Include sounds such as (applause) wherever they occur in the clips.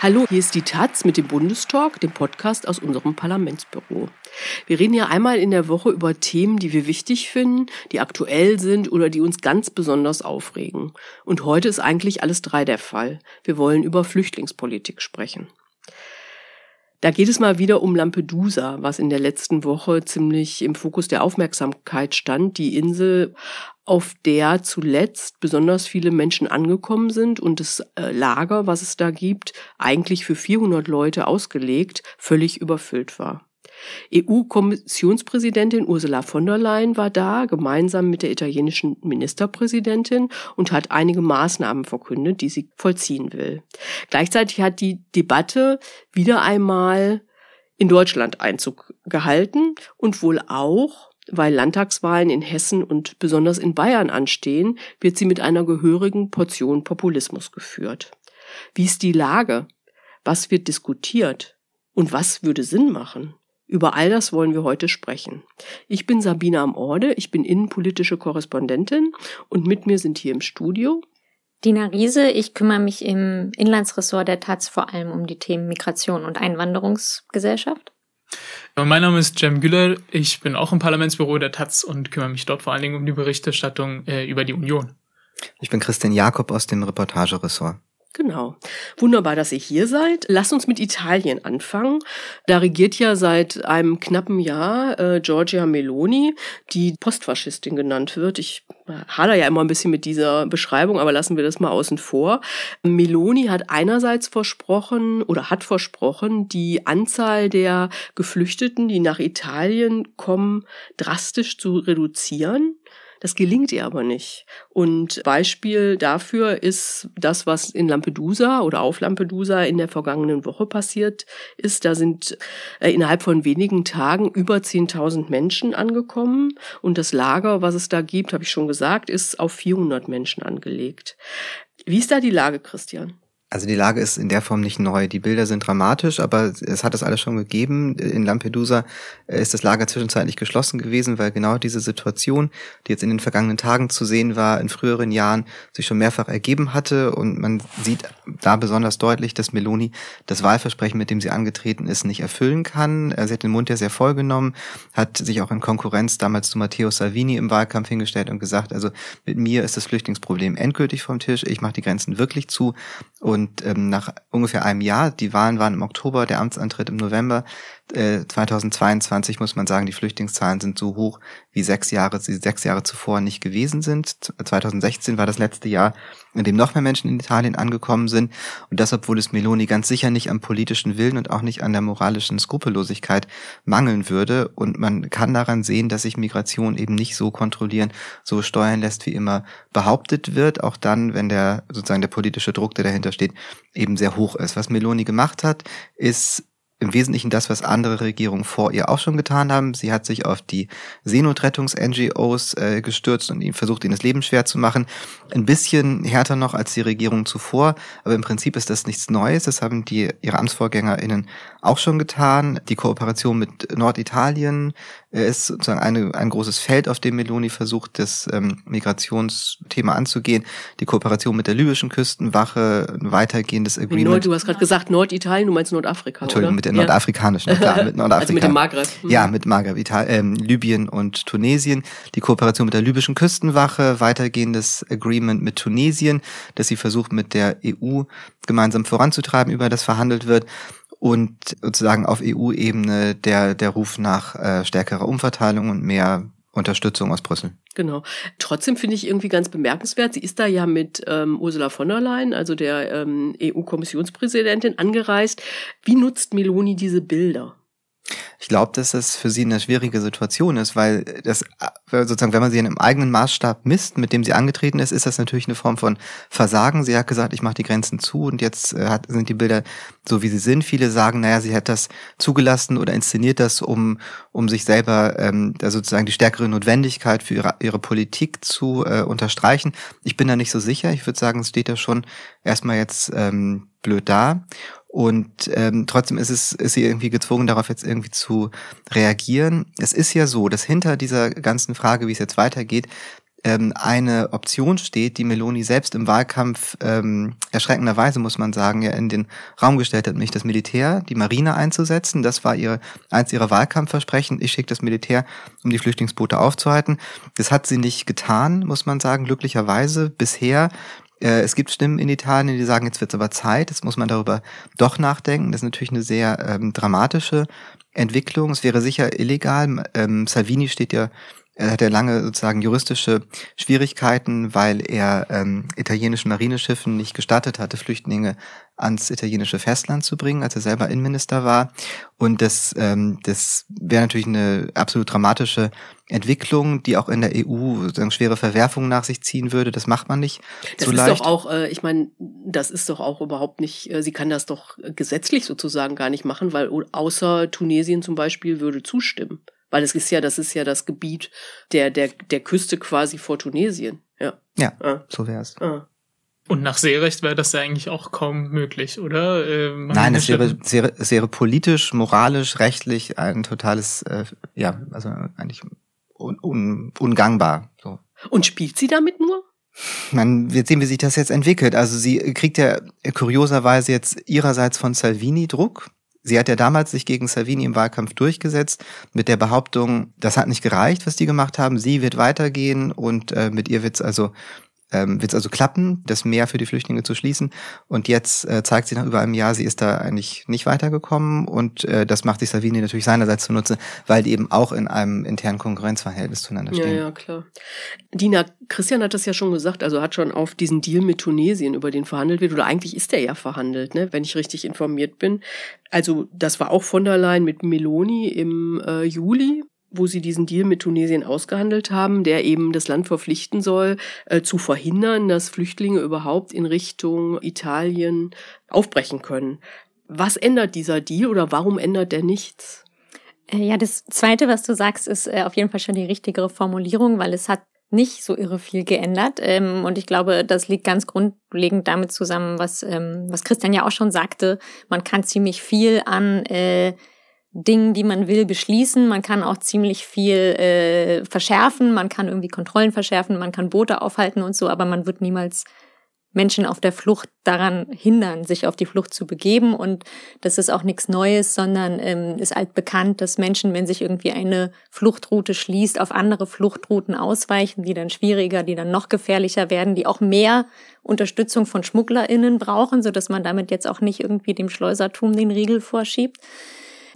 Hallo, hier ist die Taz mit dem Bundestalk, dem Podcast aus unserem Parlamentsbüro. Wir reden hier einmal in der Woche über Themen, die wir wichtig finden, die aktuell sind oder die uns ganz besonders aufregen. Und heute ist eigentlich alles drei der Fall. Wir wollen über Flüchtlingspolitik sprechen. Da geht es mal wieder um Lampedusa, was in der letzten Woche ziemlich im Fokus der Aufmerksamkeit stand. Die Insel, auf der zuletzt besonders viele Menschen angekommen sind und das äh, Lager, was es da gibt, eigentlich für 400 Leute ausgelegt, völlig überfüllt war. EU-Kommissionspräsidentin Ursula von der Leyen war da, gemeinsam mit der italienischen Ministerpräsidentin und hat einige Maßnahmen verkündet, die sie vollziehen will. Gleichzeitig hat die Debatte wieder einmal in Deutschland Einzug gehalten und wohl auch, weil Landtagswahlen in Hessen und besonders in Bayern anstehen, wird sie mit einer gehörigen Portion Populismus geführt. Wie ist die Lage? Was wird diskutiert? Und was würde Sinn machen? Über all das wollen wir heute sprechen. Ich bin Sabine am Orde, ich bin innenpolitische Korrespondentin und mit mir sind hier im Studio Dina Riese, ich kümmere mich im Inlandsressort der Taz vor allem um die Themen Migration und Einwanderungsgesellschaft. Mein Name ist Jem Güller, ich bin auch im Parlamentsbüro der Taz und kümmere mich dort vor allen Dingen um die Berichterstattung äh, über die Union. Ich bin Christian Jakob aus dem Reportageressort. Genau. Wunderbar, dass ihr hier seid. Lasst uns mit Italien anfangen. Da regiert ja seit einem knappen Jahr äh, Giorgia Meloni, die Postfaschistin genannt wird. Ich äh, hader ja immer ein bisschen mit dieser Beschreibung, aber lassen wir das mal außen vor. Meloni hat einerseits versprochen oder hat versprochen, die Anzahl der Geflüchteten, die nach Italien kommen, drastisch zu reduzieren. Das gelingt ihr aber nicht. Und Beispiel dafür ist das, was in Lampedusa oder auf Lampedusa in der vergangenen Woche passiert ist. Da sind äh, innerhalb von wenigen Tagen über 10.000 Menschen angekommen. Und das Lager, was es da gibt, habe ich schon gesagt, ist auf 400 Menschen angelegt. Wie ist da die Lage, Christian? Also die Lage ist in der Form nicht neu. Die Bilder sind dramatisch, aber es hat das alles schon gegeben. In Lampedusa ist das Lager zwischenzeitlich geschlossen gewesen, weil genau diese Situation, die jetzt in den vergangenen Tagen zu sehen war, in früheren Jahren sich schon mehrfach ergeben hatte. Und man sieht da besonders deutlich, dass Meloni das Wahlversprechen, mit dem sie angetreten ist, nicht erfüllen kann. Sie hat den Mund ja sehr voll genommen, hat sich auch in Konkurrenz damals zu Matteo Salvini im Wahlkampf hingestellt und gesagt, also mit mir ist das Flüchtlingsproblem endgültig vom Tisch. Ich mache die Grenzen wirklich zu. Und und ähm, nach ungefähr einem Jahr, die Wahlen waren im Oktober, der Amtsantritt im November, 2022 äh, muss man sagen, die Flüchtlingszahlen sind so hoch, wie sechs Jahre, sie sechs Jahre zuvor nicht gewesen sind. 2016 war das letzte Jahr, in dem noch mehr Menschen in Italien angekommen sind. Und das, obwohl es Meloni ganz sicher nicht am politischen Willen und auch nicht an der moralischen Skrupellosigkeit mangeln würde. Und man kann daran sehen, dass sich Migration eben nicht so kontrollieren, so steuern lässt, wie immer behauptet wird. Auch dann, wenn der sozusagen der politische Druck, der dahinter steht, eben sehr hoch ist. Was Meloni gemacht hat, ist im Wesentlichen das, was andere Regierungen vor ihr auch schon getan haben. Sie hat sich auf die Seenotrettungs-NGOs äh, gestürzt und ihnen versucht, ihnen das Leben schwer zu machen. Ein bisschen härter noch als die Regierung zuvor, aber im Prinzip ist das nichts Neues. Das haben die ihre AmtsvorgängerInnen auch schon getan. Die Kooperation mit Norditalien äh, ist sozusagen eine, ein großes Feld, auf dem Meloni versucht, das ähm, Migrationsthema anzugehen. Die Kooperation mit der libyschen Küstenwache, ein weitergehendes Agreement. Nord, du hast gerade gesagt Norditalien, du meinst Nordafrika, Entschuldigung, oder? Der nordafrikanischen, klar, mit Nordafrika. (laughs) also mit dem Maghreb. Mhm. Ja, mit Maghreb, Ital ähm, Libyen und Tunesien. Die Kooperation mit der libyschen Küstenwache, weitergehendes Agreement mit Tunesien, das sie versucht mit der EU gemeinsam voranzutreiben, über das verhandelt wird und sozusagen auf EU-Ebene der, der Ruf nach äh, stärkerer Umverteilung und mehr Unterstützung aus Brüssel. Genau. Trotzdem finde ich irgendwie ganz bemerkenswert, sie ist da ja mit ähm, Ursula von der Leyen, also der ähm, EU-Kommissionspräsidentin, angereist. Wie nutzt Meloni diese Bilder? Ich glaube, dass das für sie eine schwierige Situation ist, weil das sozusagen, wenn man sie in einem eigenen Maßstab misst, mit dem sie angetreten ist, ist das natürlich eine Form von Versagen. Sie hat gesagt, ich mache die Grenzen zu und jetzt äh, hat, sind die Bilder so, wie sie sind. Viele sagen, naja, sie hat das zugelassen oder inszeniert das, um, um sich selber ähm, da sozusagen die stärkere Notwendigkeit für ihre, ihre Politik zu äh, unterstreichen. Ich bin da nicht so sicher. Ich würde sagen, es steht da schon erstmal jetzt ähm, blöd da. Und ähm, trotzdem ist es ist sie irgendwie gezwungen, darauf jetzt irgendwie zu reagieren. Es ist ja so, dass hinter dieser ganzen Frage, wie es jetzt weitergeht, ähm, eine Option steht, die Meloni selbst im Wahlkampf ähm, erschreckenderweise, muss man sagen, ja in den Raum gestellt hat, nämlich das Militär, die Marine einzusetzen. Das war ihre, eins ihrer Wahlkampfversprechen. Ich schicke das Militär, um die Flüchtlingsboote aufzuhalten. Das hat sie nicht getan, muss man sagen, glücklicherweise bisher. Äh, es gibt Stimmen in Italien, die sagen, jetzt wird es aber Zeit, jetzt muss man darüber doch nachdenken. Das ist natürlich eine sehr ähm, dramatische Entwicklung. Es wäre sicher illegal. Ähm, Salvini steht ja er hat ja lange sozusagen juristische Schwierigkeiten, weil er ähm, italienischen Marineschiffen nicht gestattet hatte, Flüchtlinge ans italienische Festland zu bringen, als er selber Innenminister war. Und das, ähm, das wäre natürlich eine absolut dramatische Entwicklung, die auch in der EU sozusagen schwere Verwerfungen nach sich ziehen würde. Das macht man nicht das so ist leicht. doch auch, äh, ich meine, das ist doch auch überhaupt nicht, äh, sie kann das doch gesetzlich sozusagen gar nicht machen, weil außer Tunesien zum Beispiel würde zustimmen. Weil es ist ja, das ist ja das Gebiet der, der, der Küste quasi vor Tunesien. Ja. Ja, Ah. so wäre es. Ah. Und nach Seerecht wäre das ja eigentlich auch kaum möglich, oder? Äh, Nein, es wäre, es wäre, wäre politisch, moralisch, rechtlich ein totales, äh, ja, also eigentlich un, un, ungangbar. So. Und spielt sie damit nur? Man wird sehen, wie sich das jetzt entwickelt. Also sie kriegt ja kurioserweise jetzt ihrerseits von Salvini Druck. Sie hat ja damals sich gegen Salvini im Wahlkampf durchgesetzt mit der Behauptung, das hat nicht gereicht, was die gemacht haben. Sie wird weitergehen und äh, mit ihr wird's also ähm, wird es also klappen, das Meer für die Flüchtlinge zu schließen. Und jetzt äh, zeigt sie nach über einem Jahr, sie ist da eigentlich nicht weitergekommen. Und äh, das macht sich Salvini natürlich seinerseits zunutze, weil die eben auch in einem internen Konkurrenzverhältnis zueinander Ja, stehen. ja, klar. Dina, Christian hat das ja schon gesagt, also hat schon auf diesen Deal mit Tunesien, über den verhandelt wird, oder eigentlich ist der ja verhandelt, ne, wenn ich richtig informiert bin. Also das war auch von der Leyen mit Meloni im äh, Juli wo sie diesen Deal mit Tunesien ausgehandelt haben, der eben das Land verpflichten soll, äh, zu verhindern, dass Flüchtlinge überhaupt in Richtung Italien aufbrechen können. Was ändert dieser Deal oder warum ändert der nichts? Äh, Ja, das Zweite, was du sagst, ist äh, auf jeden Fall schon die richtigere Formulierung, weil es hat nicht so irre viel geändert. Ähm, und ich glaube, das liegt ganz grundlegend damit zusammen, was, ähm, was Christian ja auch schon sagte. Man kann ziemlich viel an äh, Dingen, die man will, beschließen. Man kann auch ziemlich viel äh, verschärfen. Man kann irgendwie Kontrollen verschärfen. Man kann Boote aufhalten und so, aber man wird niemals Menschen auf der Flucht daran hindern, sich auf die Flucht zu begeben. Und das ist auch nichts Neues, sondern ähm, ist altbekannt, dass Menschen, wenn sich irgendwie eine Fluchtroute schließt, auf andere Fluchtrouten ausweichen, die dann schwieriger, die dann noch gefährlicher werden, die auch mehr Unterstützung von SchmugglerInnen brauchen, sodass man damit jetzt auch nicht irgendwie dem Schleusertum den Riegel vorschiebt.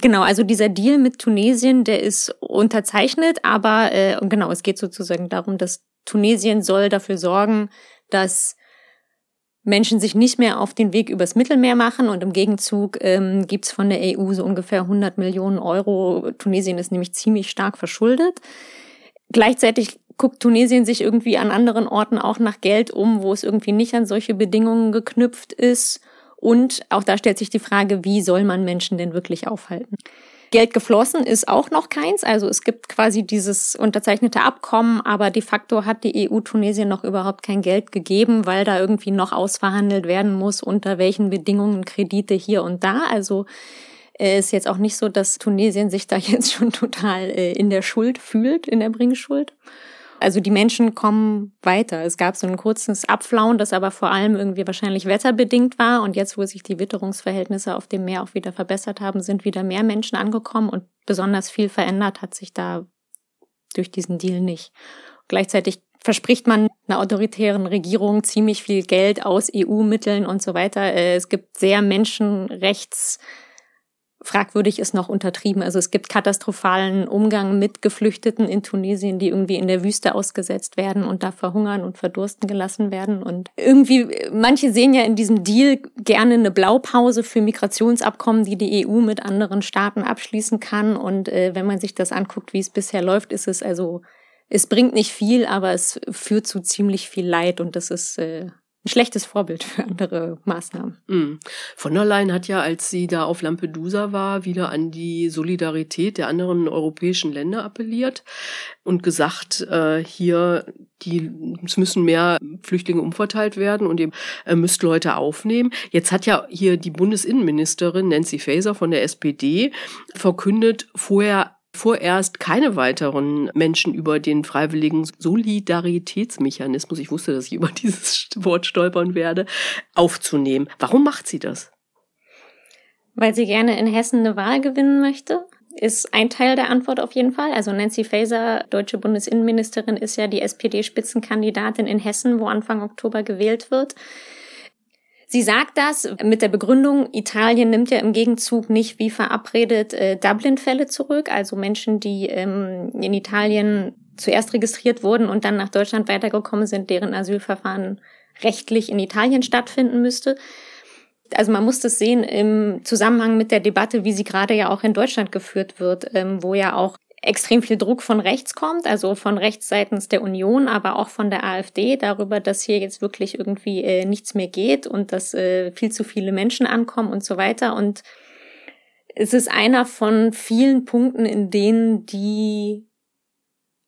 Genau, also dieser Deal mit Tunesien, der ist unterzeichnet, aber äh, genau, es geht sozusagen darum, dass Tunesien soll dafür sorgen, dass Menschen sich nicht mehr auf den Weg übers Mittelmeer machen und im Gegenzug ähm, gibt's von der EU so ungefähr 100 Millionen Euro. Tunesien ist nämlich ziemlich stark verschuldet. Gleichzeitig guckt Tunesien sich irgendwie an anderen Orten auch nach Geld um, wo es irgendwie nicht an solche Bedingungen geknüpft ist. Und auch da stellt sich die Frage, wie soll man Menschen denn wirklich aufhalten? Geld geflossen ist auch noch keins. Also es gibt quasi dieses unterzeichnete Abkommen, aber de facto hat die EU Tunesien noch überhaupt kein Geld gegeben, weil da irgendwie noch ausverhandelt werden muss, unter welchen Bedingungen Kredite hier und da. Also äh, ist jetzt auch nicht so, dass Tunesien sich da (laughs) jetzt schon total äh, in der Schuld fühlt, in der Bringschuld. Also die Menschen kommen weiter. Es gab so ein kurzes Abflauen, das aber vor allem irgendwie wahrscheinlich wetterbedingt war. Und jetzt, wo sich die Witterungsverhältnisse auf dem Meer auch wieder verbessert haben, sind wieder mehr Menschen angekommen und besonders viel verändert hat sich da durch diesen Deal nicht. Gleichzeitig verspricht man einer autoritären Regierung ziemlich viel Geld aus EU-Mitteln und so weiter. Äh, Es gibt sehr menschenrechts fragwürdig ist noch untertrieben. Also es gibt katastrophalen Umgang mit Geflüchteten in Tunesien, die irgendwie in der Wüste ausgesetzt werden und da verhungern und verdursten gelassen werden. Und irgendwie, manche sehen ja in diesem Deal gerne eine Blaupause für Migrationsabkommen, die die EU mit anderen Staaten abschließen kann. Und äh, wenn man sich das anguckt, wie es bisher läuft, ist es also, es bringt nicht viel, aber es führt zu ziemlich viel Leid und das ist äh, ein schlechtes Vorbild für andere Maßnahmen. Mhm. Von der Leyen hat ja, als sie da auf Lampedusa war, wieder an die Solidarität der anderen europäischen Länder appelliert und gesagt, äh, hier, die, es müssen mehr Flüchtlinge umverteilt werden und ihr äh, müsst Leute aufnehmen. Jetzt hat ja hier die Bundesinnenministerin Nancy Faeser von der SPD verkündet, vorher vorerst keine weiteren Menschen über den freiwilligen Solidaritätsmechanismus, ich wusste, dass ich über (laughs) dieses Wort stolpern werde, aufzunehmen. Warum macht sie das? Weil sie gerne in Hessen eine Wahl gewinnen möchte. Ist ein Teil der Antwort auf jeden Fall. Also Nancy Faeser, deutsche Bundesinnenministerin, ist ja die SPD-Spitzenkandidatin in Hessen, wo Anfang Oktober gewählt wird. Sie sagt das mit der Begründung, Italien nimmt ja im Gegenzug nicht wie verabredet äh, Dublin-Fälle zurück, also Menschen, die ähm, in Italien zuerst registriert wurden und dann nach Deutschland weitergekommen sind, deren Asylverfahren rechtlich in Italien stattfinden müsste. Also man muss das sehen im Zusammenhang mit der Debatte, wie sie gerade ja auch in Deutschland geführt wird, ähm, wo ja auch extrem viel Druck von rechts kommt, also von rechts seitens der Union, aber auch von der AfD darüber, dass hier jetzt wirklich irgendwie äh, nichts mehr geht und dass äh, viel zu viele Menschen ankommen und so weiter. Und es ist einer von vielen Punkten, in denen die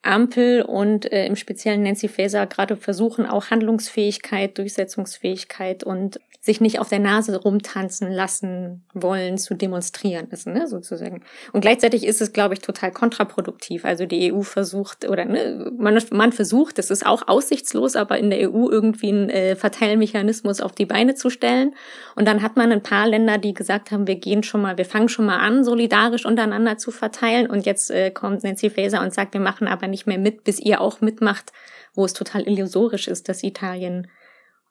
Ampel und äh, im Speziellen Nancy Faeser gerade versuchen, auch Handlungsfähigkeit, Durchsetzungsfähigkeit und sich nicht auf der Nase rumtanzen lassen wollen, zu demonstrieren ist, ne, sozusagen. Und gleichzeitig ist es, glaube ich, total kontraproduktiv. Also die EU versucht, oder ne, man, man versucht, das ist auch aussichtslos, aber in der EU irgendwie einen äh, Verteilmechanismus auf die Beine zu stellen. Und dann hat man ein paar Länder, die gesagt haben, wir gehen schon mal, wir fangen schon mal an, solidarisch untereinander zu verteilen. Und jetzt äh, kommt Nancy Faeser und sagt, wir machen aber nicht mehr mit, bis ihr auch mitmacht, wo es total illusorisch ist, dass Italien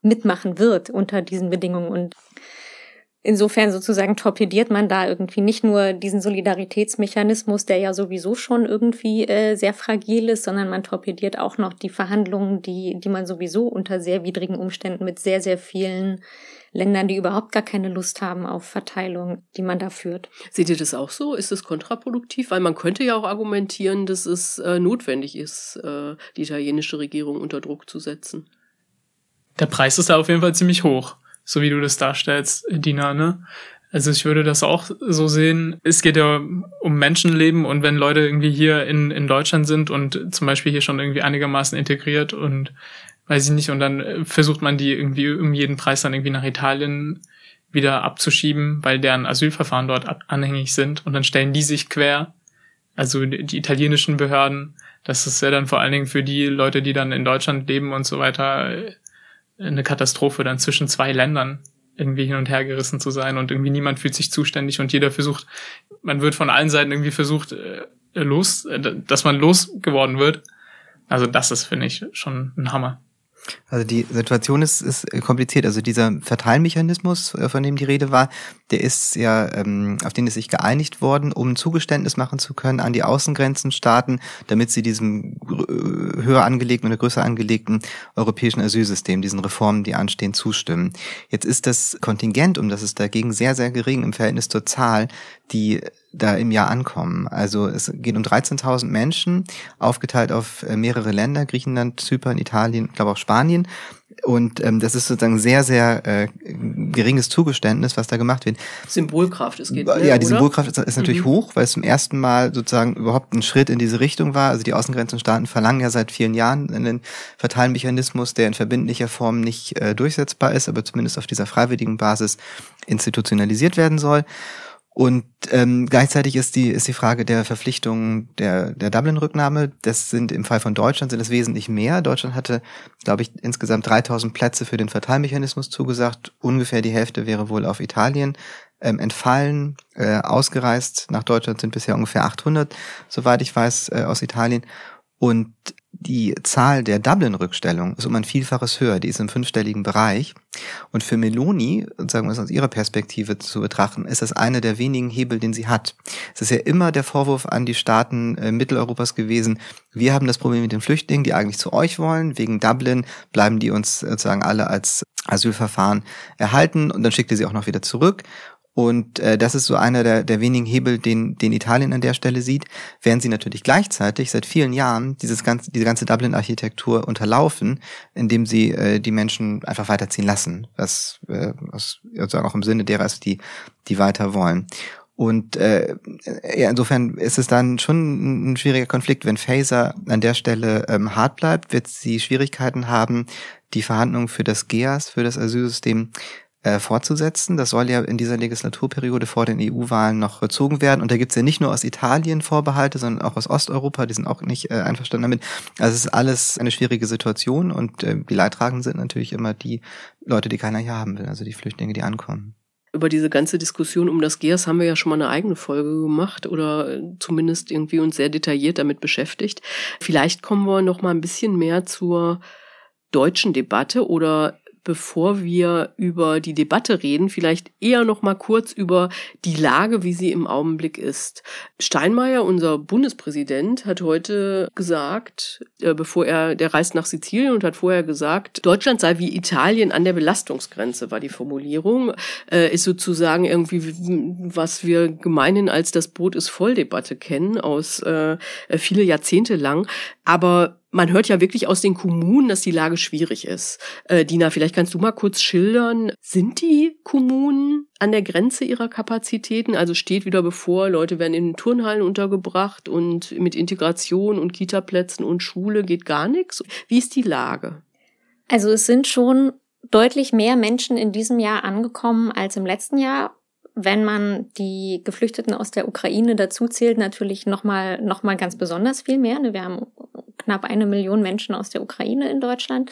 mitmachen wird unter diesen Bedingungen. Und insofern sozusagen torpediert man da irgendwie nicht nur diesen Solidaritätsmechanismus, der ja sowieso schon irgendwie äh, sehr fragil ist, sondern man torpediert auch noch die Verhandlungen, die, die man sowieso unter sehr widrigen Umständen mit sehr, sehr vielen Ländern, die überhaupt gar keine Lust haben auf Verteilung, die man da führt. Seht ihr das auch so? Ist es kontraproduktiv? Weil man könnte ja auch argumentieren, dass es äh, notwendig ist, äh, die italienische Regierung unter Druck zu setzen der Preis ist da auf jeden Fall ziemlich hoch, so wie du das darstellst, Dina, ne? Also ich würde das auch so sehen. Es geht ja um Menschenleben und wenn Leute irgendwie hier in, in Deutschland sind und zum Beispiel hier schon irgendwie einigermaßen integriert und weiß ich nicht, und dann versucht man die irgendwie um jeden Preis dann irgendwie nach Italien wieder abzuschieben, weil deren Asylverfahren dort anhängig sind und dann stellen die sich quer, also die italienischen Behörden. Das ist ja dann vor allen Dingen für die Leute, die dann in Deutschland leben und so weiter eine Katastrophe, dann zwischen zwei Ländern irgendwie hin und her gerissen zu sein und irgendwie niemand fühlt sich zuständig und jeder versucht, man wird von allen Seiten irgendwie versucht, äh, los, äh, dass man losgeworden wird. Also das ist, finde ich, schon ein Hammer. Also die Situation ist, ist kompliziert. Also dieser Verteilmechanismus, äh, von dem die Rede war, der ist ja, ähm, auf den ist sich geeinigt worden, um ein Zugeständnis machen zu können an die Außengrenzenstaaten, damit sie diesem äh, höher angelegten oder größer angelegten europäischen Asylsystem, diesen Reformen, die anstehen, zustimmen. Jetzt ist das Kontingent, um das es dagegen sehr, sehr gering im Verhältnis zur Zahl, die da im Jahr ankommen. Also es geht um 13.000 Menschen, aufgeteilt auf äh, mehrere Länder, Griechenland, Zypern, Italien, ich glaube auch Spanien. Und ähm, das ist sozusagen sehr, sehr äh, geringes Zugeständnis, was da gemacht wird. Symbolkraft, es geht. Ne, ja, die Symbolkraft ist, ist natürlich mhm. hoch, weil es zum ersten Mal sozusagen überhaupt ein Schritt in diese Richtung war. Also die Außengrenzenstaaten verlangen ja seit vielen Jahren einen Verteilmechanismus, der in verbindlicher Form nicht äh, durchsetzbar ist, aber zumindest auf dieser freiwilligen Basis institutionalisiert werden soll. Und ähm, gleichzeitig ist die ist die Frage der Verpflichtung der der Dublin-Rücknahme. Das sind im Fall von Deutschland sind es wesentlich mehr. Deutschland hatte, glaube ich, insgesamt 3000 Plätze für den Verteilmechanismus zugesagt. Ungefähr die Hälfte wäre wohl auf Italien ähm, entfallen. Äh, ausgereist nach Deutschland sind bisher ungefähr 800, soweit ich weiß, äh, aus Italien. Und die Zahl der Dublin-Rückstellung ist um ein Vielfaches höher, die ist im fünfstelligen Bereich. Und für Meloni, sagen wir es aus ihrer Perspektive zu betrachten, ist das einer der wenigen Hebel, den sie hat. Es ist ja immer der Vorwurf an die Staaten äh, Mitteleuropas gewesen, wir haben das Problem mit den Flüchtlingen, die eigentlich zu euch wollen. Wegen Dublin bleiben die uns sozusagen alle als Asylverfahren erhalten und dann schickt ihr sie auch noch wieder zurück. Und äh, das ist so einer der, der wenigen Hebel, den, den Italien an der Stelle sieht, während sie natürlich gleichzeitig seit vielen Jahren dieses ganze, diese ganze Dublin-Architektur unterlaufen, indem sie äh, die Menschen einfach weiterziehen lassen, was, äh, was sozusagen auch im Sinne derer ist, die, die weiter wollen. Und äh, ja, insofern ist es dann schon ein schwieriger Konflikt. Wenn Faser an der Stelle ähm, hart bleibt, wird sie Schwierigkeiten haben, die Verhandlungen für das GEAS, für das Asylsystem äh, fortzusetzen. Das soll ja in dieser Legislaturperiode vor den EU-Wahlen noch gezogen werden. Und da gibt's ja nicht nur aus Italien Vorbehalte, sondern auch aus Osteuropa, die sind auch nicht äh, einverstanden damit. Also es ist alles eine schwierige Situation und äh, die Leidtragenden sind natürlich immer die Leute, die keiner hier haben will, also die Flüchtlinge, die ankommen. Über diese ganze Diskussion um das GEAS haben wir ja schon mal eine eigene Folge gemacht oder zumindest irgendwie uns sehr detailliert damit beschäftigt. Vielleicht kommen wir noch mal ein bisschen mehr zur deutschen Debatte oder bevor wir über die Debatte reden, vielleicht eher noch mal kurz über die Lage, wie sie im Augenblick ist. Steinmeier, unser Bundespräsident, hat heute gesagt, äh, bevor er, der reist nach Sizilien und hat vorher gesagt, Deutschland sei wie Italien an der Belastungsgrenze, war die Formulierung, äh, ist sozusagen irgendwie, was wir gemeinhin als das Boot ist voll Debatte kennen, aus äh, viele Jahrzehnte lang. Aber man hört ja wirklich aus den Kommunen, dass die Lage schwierig ist. Äh, Dina, vielleicht kannst du mal kurz schildern, sind die Kommunen an der Grenze ihrer Kapazitäten? Also steht wieder bevor, Leute werden in Turnhallen untergebracht und mit Integration und Kitaplätzen und Schule geht gar nichts. Wie ist die Lage? Also es sind schon deutlich mehr Menschen in diesem Jahr angekommen als im letzten Jahr wenn man die Geflüchteten aus der Ukraine dazu zählt, natürlich nochmal noch mal ganz besonders viel mehr. Ne? Wir haben knapp eine Million Menschen aus der Ukraine in Deutschland.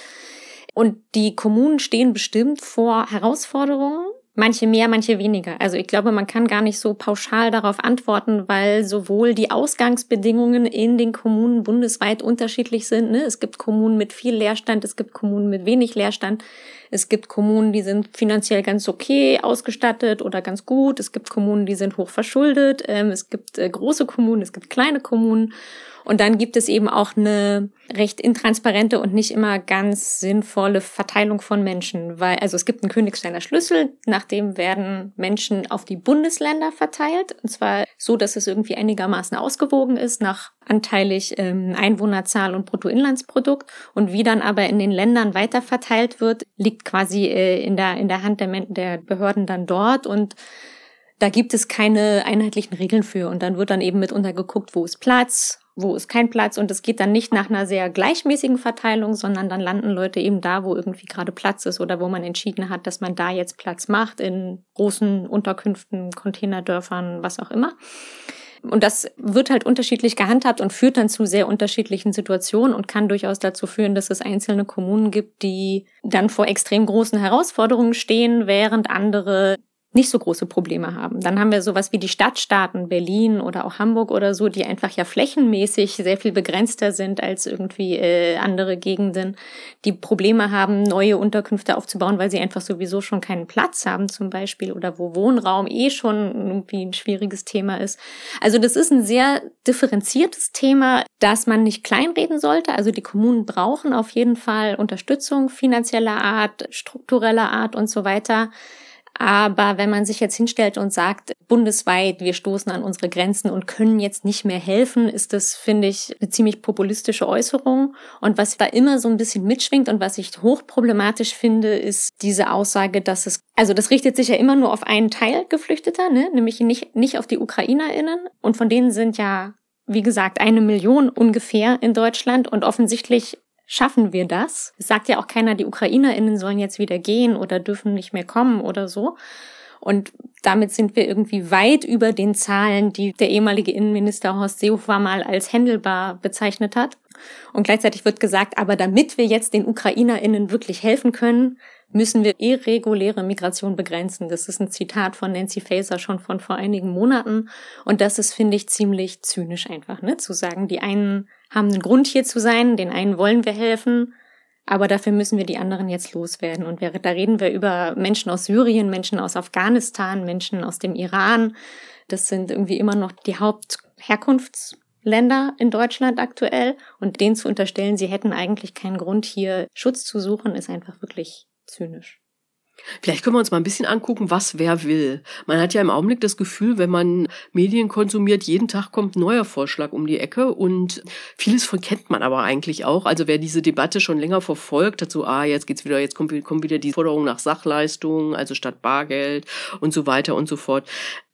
Und die Kommunen stehen bestimmt vor Herausforderungen, Manche mehr, manche weniger. Also ich glaube, man kann gar nicht so pauschal darauf antworten, weil sowohl die Ausgangsbedingungen in den Kommunen bundesweit unterschiedlich sind. Ne? Es gibt Kommunen mit viel Leerstand, es gibt Kommunen mit wenig Leerstand. Es gibt Kommunen, die sind finanziell ganz okay ausgestattet oder ganz gut. Es gibt Kommunen, die sind hoch verschuldet. Ähm, es gibt äh, große Kommunen, es gibt kleine Kommunen. Und dann gibt es eben auch eine recht intransparente und nicht immer ganz sinnvolle Verteilung von Menschen, weil also es gibt einen Königsteiner Schlüssel, nach dem werden Menschen auf die Bundesländer verteilt. Und zwar so, dass es irgendwie einigermaßen ausgewogen ist nach anteilig ähm, Einwohnerzahl und Bruttoinlandsprodukt. Und wie dann aber in den Ländern weiter verteilt wird, liegt quasi äh, in der in der Hand der, der Behörden dann dort. Und da gibt es keine einheitlichen Regeln für. Und dann wird dann eben mitunter geguckt, wo ist Platz, wo ist kein Platz. Und es geht dann nicht nach einer sehr gleichmäßigen Verteilung, sondern dann landen Leute eben da, wo irgendwie gerade Platz ist oder wo man entschieden hat, dass man da jetzt Platz macht, in großen Unterkünften, Containerdörfern, was auch immer. Und das wird halt unterschiedlich gehandhabt und führt dann zu sehr unterschiedlichen Situationen und kann durchaus dazu führen, dass es einzelne Kommunen gibt, die dann vor extrem großen Herausforderungen stehen, während andere nicht so große Probleme haben. Dann haben wir sowas wie die Stadtstaaten Berlin oder auch Hamburg oder so, die einfach ja flächenmäßig sehr viel begrenzter sind als irgendwie äh, andere Gegenden, die Probleme haben, neue Unterkünfte aufzubauen, weil sie einfach sowieso schon keinen Platz haben zum Beispiel oder wo Wohnraum eh schon irgendwie ein schwieriges Thema ist. Also das ist ein sehr differenziertes Thema, das man nicht kleinreden sollte. Also die Kommunen brauchen auf jeden Fall Unterstützung finanzieller Art, struktureller Art und so weiter. Aber wenn man sich jetzt hinstellt und sagt, bundesweit, wir stoßen an unsere Grenzen und können jetzt nicht mehr helfen, ist das, finde ich, eine ziemlich populistische Äußerung. Und was da immer so ein bisschen mitschwingt und was ich hochproblematisch finde, ist diese Aussage, dass es, also das richtet sich ja immer nur auf einen Teil Geflüchteter, ne? nämlich nicht, nicht auf die UkrainerInnen. Und von denen sind ja wie gesagt, eine Million ungefähr in Deutschland und offensichtlich schaffen wir das? Es sagt ja auch keiner, die UkrainerInnen sollen jetzt wieder gehen oder dürfen nicht mehr kommen oder so. Und damit sind wir irgendwie weit über den Zahlen, die der ehemalige Innenminister Horst Seehofer mal als händelbar bezeichnet hat. Und gleichzeitig wird gesagt, aber damit wir jetzt den UkrainerInnen wirklich helfen können, müssen wir irreguläre Migration begrenzen. Das ist ein Zitat von Nancy Faeser schon von vor einigen Monaten. Und das ist, finde ich, ziemlich zynisch einfach, ne? Zu sagen, die einen haben einen Grund hier zu sein, den einen wollen wir helfen, Aber dafür müssen wir die anderen jetzt loswerden. Und wir, da reden wir über Menschen aus Syrien, Menschen aus Afghanistan, Menschen aus dem Iran. Das sind irgendwie immer noch die Hauptherkunftsländer in Deutschland aktuell. Und denen zu unterstellen, sie hätten eigentlich keinen Grund, hier Schutz zu suchen, ist einfach wirklich zynisch. Vielleicht können wir uns mal ein bisschen angucken, was wer will. Man hat ja im Augenblick das Gefühl, wenn man Medien konsumiert, jeden Tag kommt ein neuer Vorschlag um die Ecke und vieles von kennt man aber eigentlich auch. Also wer diese Debatte schon länger verfolgt, hat so, ah, jetzt geht's wieder, jetzt kommt, kommt wieder die Forderung nach Sachleistungen, also statt Bargeld und so weiter und so fort.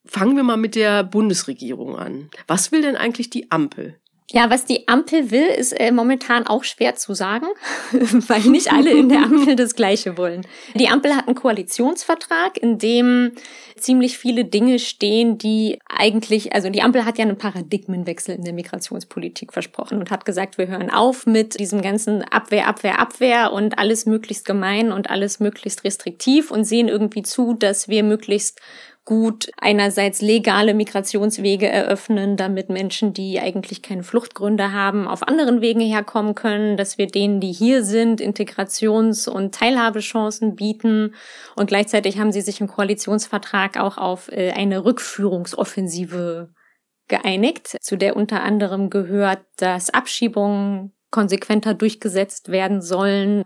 Fangen wir mal mit der Bundesregierung an. Was will denn eigentlich die Ampel? Ja, was die Ampel will, ist äh, momentan auch schwer zu sagen, (laughs) weil nicht alle in der Ampel das Gleiche wollen. Die Ampel hat einen Koalitionsvertrag, in dem ziemlich viele Dinge stehen, die eigentlich, also die Ampel hat ja einen Paradigmenwechsel in der Migrationspolitik versprochen und hat gesagt, wir hören auf mit diesem ganzen Abwehr, Abwehr, Abwehr und alles möglichst gemein und alles möglichst restriktiv und sehen irgendwie zu, dass wir möglichst gut einerseits legale Migrationswege eröffnen, damit Menschen, die eigentlich keine Fluchtgründe haben, auf anderen Wegen herkommen können, dass wir denen, die hier sind, Integrations- und Teilhabechancen bieten. Und gleichzeitig haben sie sich im Koalitionsvertrag auch auf äh, eine Rückführungsoffensive geeinigt, zu der unter anderem gehört, dass Abschiebungen konsequenter durchgesetzt werden sollen,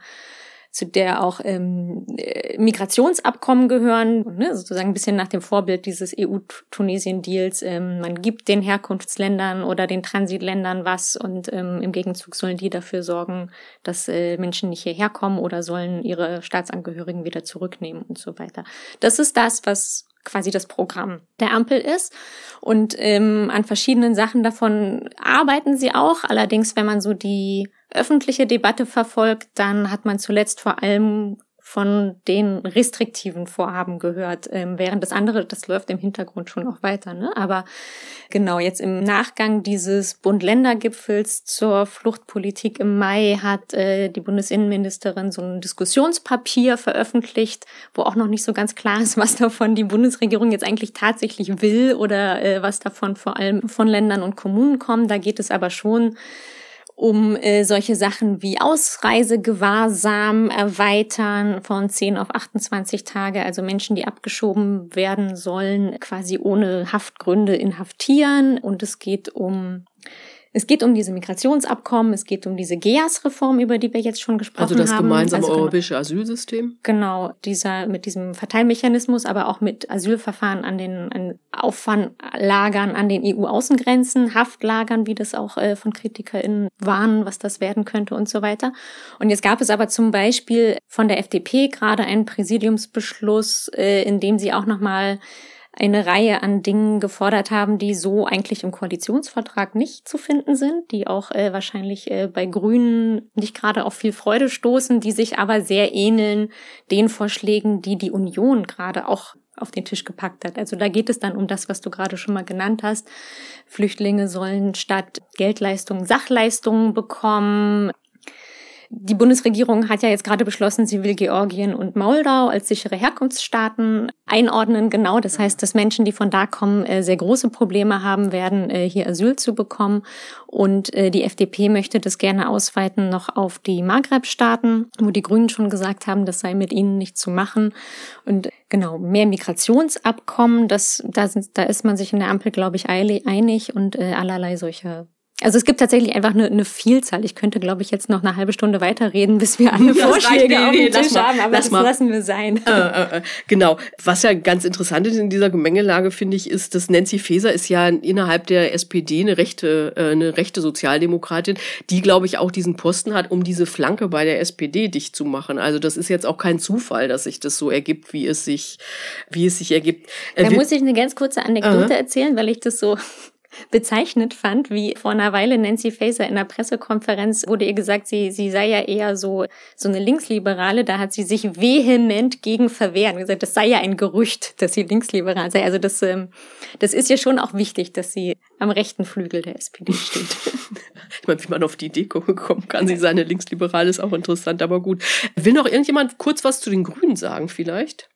zu der auch ähm, äh, Migrationsabkommen gehören, ne, sozusagen ein bisschen nach dem Vorbild dieses EU-Tunesien-Deals. Ähm, man gibt den Herkunftsländern oder den Transitländern was und ähm, im Gegenzug sollen die dafür sorgen, dass äh, Menschen nicht hierher kommen oder sollen ihre Staatsangehörigen wieder zurücknehmen und so weiter. Das ist das, was quasi das Programm der Ampel ist. Und ähm, an verschiedenen Sachen davon arbeiten sie auch. Allerdings, wenn man so die öffentliche Debatte verfolgt, dann hat man zuletzt vor allem von den restriktiven Vorhaben gehört, ähm, während das andere, das läuft im Hintergrund schon noch weiter. Ne? Aber genau, jetzt im Nachgang dieses Bund-Länder-Gipfels zur Fluchtpolitik im Mai hat äh, die Bundesinnenministerin so ein Diskussionspapier veröffentlicht, wo auch noch nicht so ganz klar ist, was davon die Bundesregierung jetzt eigentlich tatsächlich will oder äh, was davon vor allem von Ländern und Kommunen kommt. Da geht es aber schon um äh, solche Sachen wie Ausreisegewahrsam erweitern von 10 auf 28 Tage, also Menschen, die abgeschoben werden sollen, quasi ohne Haftgründe inhaftieren. Und es geht um es geht um diese Migrationsabkommen, es geht um diese GEAS-Reform, über die wir jetzt schon gesprochen haben. Also das gemeinsame also, europäische Asylsystem? Genau, dieser mit diesem Verteilmechanismus, aber auch mit Asylverfahren an den an Auffanglagern an den EU-Außengrenzen, Haftlagern, wie das auch äh, von KritikerInnen warnen, was das werden könnte und so weiter. Und jetzt gab es aber zum Beispiel von der FDP gerade einen Präsidiumsbeschluss, äh, in dem sie auch nochmal eine Reihe an Dingen gefordert haben, die so eigentlich im Koalitionsvertrag nicht zu finden sind, die auch äh, wahrscheinlich äh, bei Grünen nicht gerade auf viel Freude stoßen, die sich aber sehr ähneln den Vorschlägen, die die Union gerade auch auf den Tisch gepackt hat. Also da geht es dann um das, was du gerade schon mal genannt hast. Flüchtlinge sollen statt Geldleistungen Sachleistungen bekommen. Die Bundesregierung hat ja jetzt gerade beschlossen, sie will Georgien und Moldau als sichere Herkunftsstaaten einordnen. Genau, das heißt, dass Menschen, die von da kommen, äh, sehr große Probleme haben werden, äh, hier Asyl zu bekommen. Und äh, die FDP möchte das gerne ausweiten noch auf die Maghreb-Staaten, wo die Grünen schon gesagt haben, das sei mit ihnen nicht zu machen. Und genau, mehr Migrationsabkommen, das, da, sind, da ist man sich in der Ampel, glaube ich, einig und allerlei solche also es gibt tatsächlich einfach eine, eine Vielzahl. Ich könnte, glaube ich, jetzt noch eine halbe Stunde weiterreden, bis wir alle (laughs) das Vorschläge reicht, nee, auf dem Tisch mal, haben, aber das mal. lassen wir sein. Äh, äh, äh, genau. Was ja ganz interessant ist in dieser Gemengelage, finde ich, ist, dass Nancy Faeser ist ja innerhalb der SPD eine rechte, äh, eine rechte Sozialdemokratin, die, glaube ich, auch diesen Posten hat, um diese Flanke bei der SPD dicht zu machen. Also das ist jetzt auch kein Zufall, dass sich das so ergibt, wie es sich, wie es sich ergibt. Äh, da muss ich eine ganz kurze Anekdote erzählen, weil ich das so bezeichnet fand, wie vor einer Weile Nancy Faeser in der Pressekonferenz wurde ihr gesagt, sie, sie sei ja eher so, so eine Linksliberale. Da hat sie sich vehement gegen verwehrt und gesagt, das sei ja ein Gerücht, dass sie linksliberal sei. Also das, ähm, das ist ja schon auch wichtig, dass sie am rechten Flügel der SPD (laughs) steht. ich meine, wie man auf die Idee kommen kann, sie sei eine Linksliberale, ist auch interessant, aber gut. Will noch irgendjemand kurz was zu den Grünen sagen vielleicht?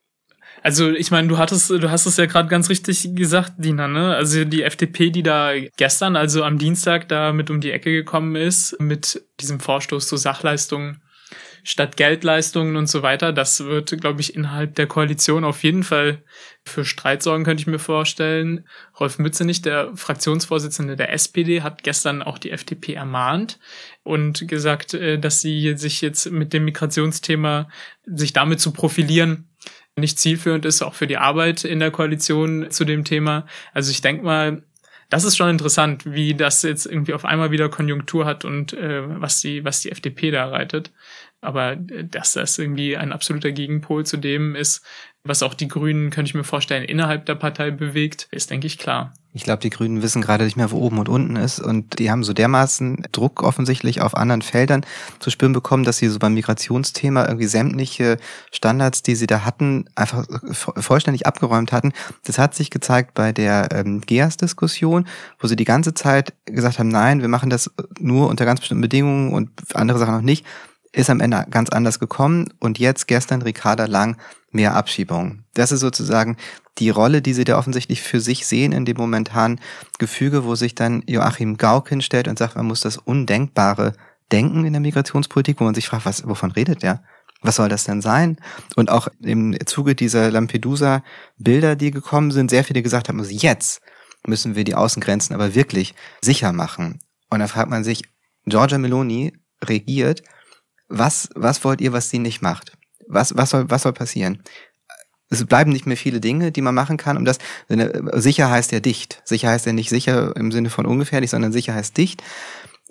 Also ich meine, du hattest, du hast es ja gerade ganz richtig gesagt, Dina, ne? Also die FDP, die da gestern, also am Dienstag, da mit um die Ecke gekommen ist, mit diesem Vorstoß zu Sachleistungen statt Geldleistungen und so weiter. Das wird, glaube ich, innerhalb der Koalition auf jeden Fall für Streit sorgen, könnte ich mir vorstellen. Rolf Mützenich, der Fraktionsvorsitzende der SPD, hat gestern auch die FDP ermahnt und gesagt, äh, dass sie sich jetzt mit dem Migrationsthema, sich damit zu profilieren, nicht zielführend ist, auch für die Arbeit in der Koalition zu dem Thema. Also ich denke mal, das ist schon interessant, wie das jetzt irgendwie auf einmal wieder Konjunktur hat und äh, was die, was die FDP da reitet. Aber äh, dass das irgendwie ein absoluter Gegenpol zu dem ist, was auch die Grünen, könnte ich mir vorstellen, innerhalb der Partei bewegt, ist, denke ich, klar. Ich glaube, die Grünen wissen gerade nicht mehr, wo oben und unten ist. Und die haben so dermaßen Druck offensichtlich auf anderen Feldern zu spüren bekommen, dass sie so beim Migrationsthema irgendwie sämtliche Standards, die sie da hatten, einfach vollständig abgeräumt hatten. Das hat sich gezeigt bei der ähm, GEAS-Diskussion, wo sie die ganze Zeit gesagt haben, nein, wir machen das nur unter ganz bestimmten Bedingungen und andere Sachen noch nicht ist am Ende ganz anders gekommen und jetzt gestern Ricarda Lang mehr Abschiebungen. Das ist sozusagen die Rolle, die sie da offensichtlich für sich sehen in dem momentanen Gefüge, wo sich dann Joachim Gauck hinstellt und sagt, man muss das Undenkbare denken in der Migrationspolitik, wo man sich fragt, was, wovon redet der? Was soll das denn sein? Und auch im Zuge dieser Lampedusa-Bilder, die gekommen sind, sehr viele gesagt haben, also jetzt müssen wir die Außengrenzen aber wirklich sicher machen. Und da fragt man sich, Giorgia Meloni regiert was, was wollt ihr, was sie nicht macht? Was, was soll, was soll passieren? Es bleiben nicht mehr viele Dinge, die man machen kann. Und das sicher heißt ja dicht. Sicher heißt ja nicht sicher im Sinne von ungefährlich, sondern sicher heißt dicht.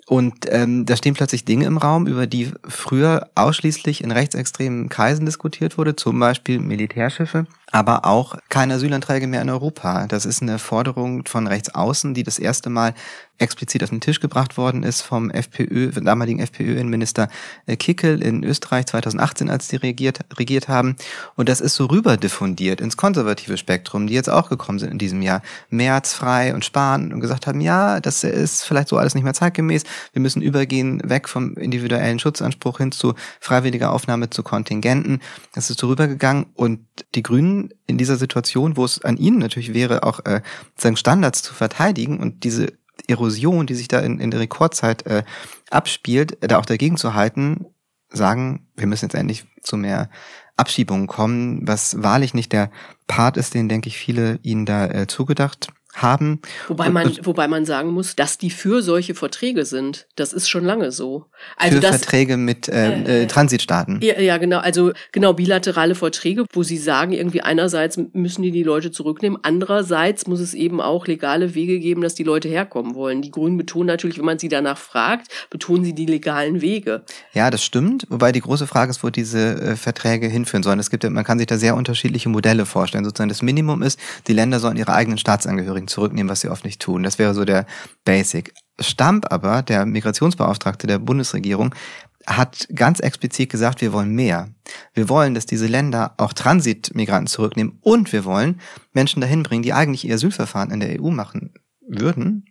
Und ähm, da stehen plötzlich Dinge im Raum, über die früher ausschließlich in rechtsextremen Kreisen diskutiert wurde, zum Beispiel Militärschiffe, aber auch keine Asylanträge mehr in Europa. Das ist eine Forderung von rechts außen, die das erste Mal explizit auf den Tisch gebracht worden ist vom FPÖ, damaligen FPÖ-Innenminister äh, Kickel in Österreich 2018, als die regiert, regiert haben. Und das ist so rüber diffundiert ins konservative Spektrum, die jetzt auch gekommen sind in diesem Jahr. Merz, Frei und Spahn und gesagt haben, ja, das ist vielleicht so alles nicht mehr zeitgemäß. Wir müssen übergehen weg vom individuellen Schutzanspruch hin zu freiwilliger Aufnahme zu Kontingenten. Das ist so rübergegangen und die Grünen in dieser Situation, wo es an ihnen natürlich wäre, auch äh, seinen Standards zu verteidigen und diese Erosion, die sich da in, in der Rekordzeit äh, abspielt, da auch dagegen zu halten, sagen, wir müssen jetzt endlich zu mehr Abschiebungen kommen, was wahrlich nicht der Part ist, den, denke ich, viele ihnen da äh, zugedacht haben. Wobei man, wobei man sagen muss, dass die für solche Verträge sind. Das ist schon lange so. Also für das, Verträge mit äh, äh, äh, Transitstaaten. Ja, ja, genau. Also genau bilaterale Verträge, wo sie sagen, irgendwie einerseits müssen die die Leute zurücknehmen, andererseits muss es eben auch legale Wege geben, dass die Leute herkommen wollen. Die Grünen betonen natürlich, wenn man sie danach fragt, betonen sie die legalen Wege. Ja, das stimmt. Wobei die große Frage ist, wo diese äh, Verträge hinführen sollen. Es gibt, man kann sich da sehr unterschiedliche Modelle vorstellen. Sozusagen das Minimum ist, die Länder sollen ihre eigenen Staatsangehörigen Flüchtlinge zurücknehmen, was sie oft nicht tun. Das wäre so der Basic. Stamp aber, der Migrationsbeauftragte der Bundesregierung, hat ganz explizit gesagt, wir wollen mehr. Wir wollen, dass diese Länder auch Transitmigranten zurücknehmen und wir wollen Menschen dahin bringen, die eigentlich ihr Asylverfahren in der EU machen würden,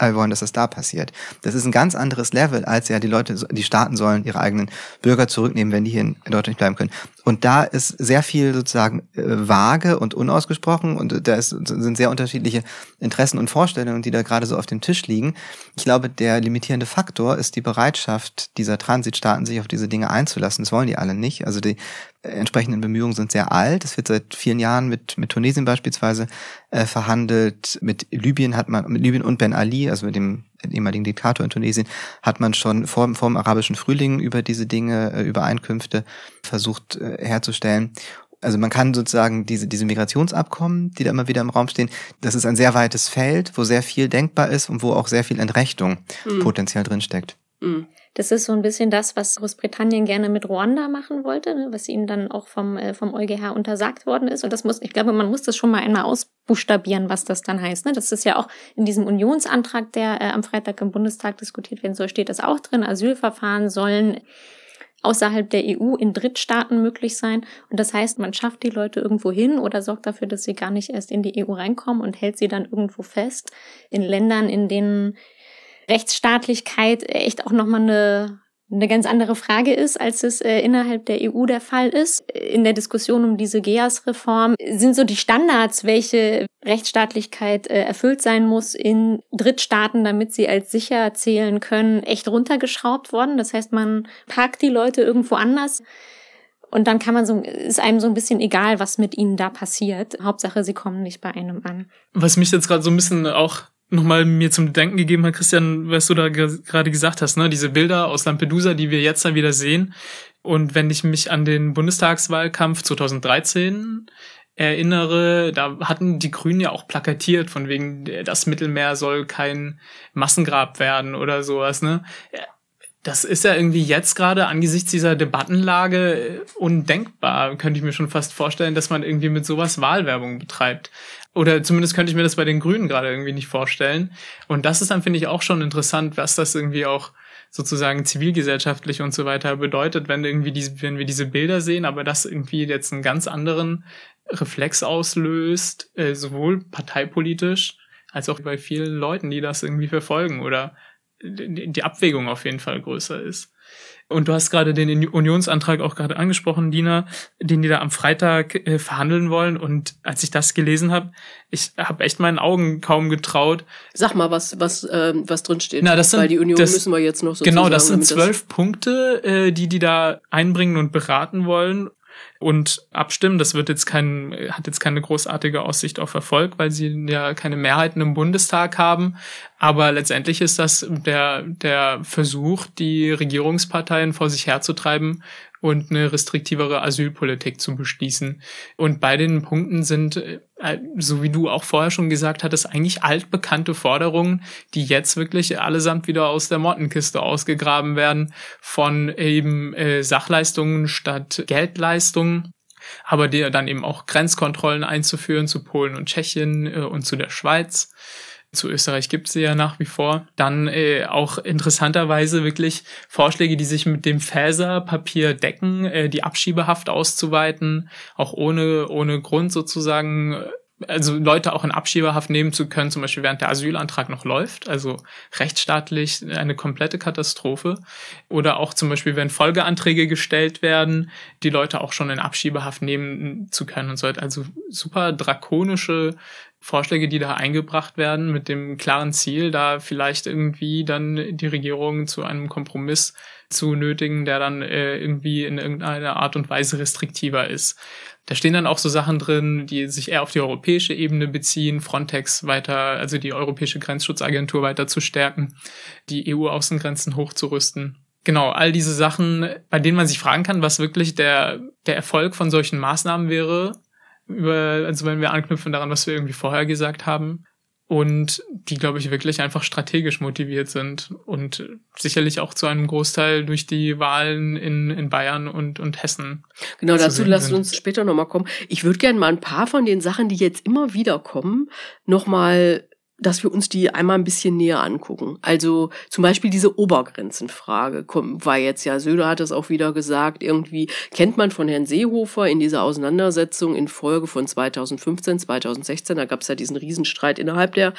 wir wollen, dass das da passiert. Das ist ein ganz anderes Level, als ja die Leute, die Staaten sollen ihre eigenen Bürger zurücknehmen, wenn die hier in Deutschland nicht bleiben können. Und da ist sehr viel sozusagen äh, vage und unausgesprochen und da ist, sind sehr unterschiedliche Interessen und Vorstellungen, die da gerade so auf dem Tisch liegen. Ich glaube, der limitierende Faktor ist die Bereitschaft dieser Transitstaaten, sich auf diese Dinge einzulassen. Das wollen die alle nicht. Also die entsprechenden Bemühungen sind sehr alt. Es wird seit vielen Jahren mit, mit Tunesien beispielsweise äh, verhandelt. Mit Libyen hat man, mit Libyen und Ben Ali, also mit dem ehemaligen Diktator in Tunesien, hat man schon vor, vor dem arabischen Frühling über diese Dinge, äh, Übereinkünfte versucht äh, herzustellen. Also man kann sozusagen diese, diese Migrationsabkommen, die da immer wieder im Raum stehen, das ist ein sehr weites Feld, wo sehr viel denkbar ist und wo auch sehr viel Entrechtung mhm. potenziell drinsteckt. Mhm. Das ist so ein bisschen das, was Großbritannien gerne mit Ruanda machen wollte, ne, was ihnen dann auch vom, äh, vom EuGH untersagt worden ist. Und das muss, ich glaube, man muss das schon mal einmal ausbuchstabieren, was das dann heißt. Ne? Das ist ja auch in diesem Unionsantrag, der äh, am Freitag im Bundestag diskutiert werden soll, steht das auch drin. Asylverfahren sollen außerhalb der EU in Drittstaaten möglich sein. Und das heißt, man schafft die Leute irgendwo hin oder sorgt dafür, dass sie gar nicht erst in die EU reinkommen und hält sie dann irgendwo fest in Ländern, in denen Rechtsstaatlichkeit echt auch nochmal eine eine ganz andere Frage ist, als es äh, innerhalb der EU der Fall ist. In der Diskussion um diese GEAS-Reform sind so die Standards, welche Rechtsstaatlichkeit äh, erfüllt sein muss in Drittstaaten, damit sie als sicher zählen können, echt runtergeschraubt worden. Das heißt, man parkt die Leute irgendwo anders. Und dann kann man so, ist einem so ein bisschen egal, was mit ihnen da passiert. Hauptsache, sie kommen nicht bei einem an. Was mich jetzt gerade so ein bisschen auch nochmal mir zum Denken gegeben hat, Christian, was du da gerade gesagt hast, ne, diese Bilder aus Lampedusa, die wir jetzt dann wieder sehen. Und wenn ich mich an den Bundestagswahlkampf 2013 erinnere, da hatten die Grünen ja auch plakatiert von wegen, das Mittelmeer soll kein Massengrab werden oder sowas, ne? Das ist ja irgendwie jetzt gerade angesichts dieser Debattenlage undenkbar, könnte ich mir schon fast vorstellen, dass man irgendwie mit sowas Wahlwerbung betreibt. Oder zumindest könnte ich mir das bei den Grünen gerade irgendwie nicht vorstellen. Und das ist dann, finde ich, auch schon interessant, was das irgendwie auch sozusagen zivilgesellschaftlich und so weiter bedeutet, wenn irgendwie diese, wenn wir diese Bilder sehen, aber das irgendwie jetzt einen ganz anderen Reflex auslöst, äh, sowohl parteipolitisch als auch bei vielen Leuten, die das irgendwie verfolgen oder die Abwägung auf jeden Fall größer ist. Und du hast gerade den Unionsantrag auch gerade angesprochen, Dina, den die da am Freitag äh, verhandeln wollen. Und als ich das gelesen habe, ich habe echt meinen Augen kaum getraut. Sag mal, was was äh, was drin steht. Na, das sind, Weil die Union das, müssen wir jetzt noch so Genau, das sind zwölf Punkte, äh, die die da einbringen und beraten wollen und abstimmen. Das wird jetzt kein, hat jetzt keine großartige Aussicht auf Erfolg, weil sie ja keine Mehrheiten im Bundestag haben. Aber letztendlich ist das der, der Versuch, die Regierungsparteien vor sich herzutreiben und eine restriktivere Asylpolitik zu beschließen. Und bei den Punkten sind, äh, so wie du auch vorher schon gesagt hattest, eigentlich altbekannte Forderungen, die jetzt wirklich allesamt wieder aus der Mottenkiste ausgegraben werden, von eben äh, Sachleistungen statt Geldleistungen aber die dann eben auch Grenzkontrollen einzuführen zu Polen und Tschechien äh, und zu der Schweiz zu Österreich gibt sie ja nach wie vor. Dann äh, auch interessanterweise wirklich Vorschläge, die sich mit dem Faeser-Papier decken, äh, die Abschiebehaft auszuweiten, auch ohne, ohne Grund sozusagen also Leute auch in Abschiebehaft nehmen zu können, zum Beispiel während der Asylantrag noch läuft, also rechtsstaatlich eine komplette Katastrophe. Oder auch zum Beispiel, wenn Folgeanträge gestellt werden, die Leute auch schon in Abschiebehaft nehmen zu können und so. Also super drakonische Vorschläge, die da eingebracht werden, mit dem klaren Ziel, da vielleicht irgendwie dann die Regierung zu einem Kompromiss zu nötigen, der dann äh, irgendwie in irgendeiner Art und Weise restriktiver ist. Da stehen dann auch so Sachen drin, die sich eher auf die europäische Ebene beziehen, Frontex weiter, also die Europäische Grenzschutzagentur weiter zu stärken, die EU-Außengrenzen hochzurüsten. Genau, all diese Sachen, bei denen man sich fragen kann, was wirklich der, der Erfolg von solchen Maßnahmen wäre, über, also wenn wir anknüpfen daran, was wir irgendwie vorher gesagt haben, und die, glaube ich, wirklich einfach strategisch motiviert sind und sicherlich auch zu einem Großteil durch die Wahlen in, in Bayern und, und Hessen. Genau, dazu lasst uns später nochmal kommen. Ich würde gerne mal ein paar von den Sachen, die jetzt immer wieder kommen, nochmal dass wir uns die einmal ein bisschen näher angucken. Also zum Beispiel diese Obergrenzenfrage war jetzt ja, Söder hat es auch wieder gesagt, irgendwie kennt man von Herrn Seehofer in dieser Auseinandersetzung in Folge von 2015, 2016, da gab es ja diesen Riesenstreit innerhalb der,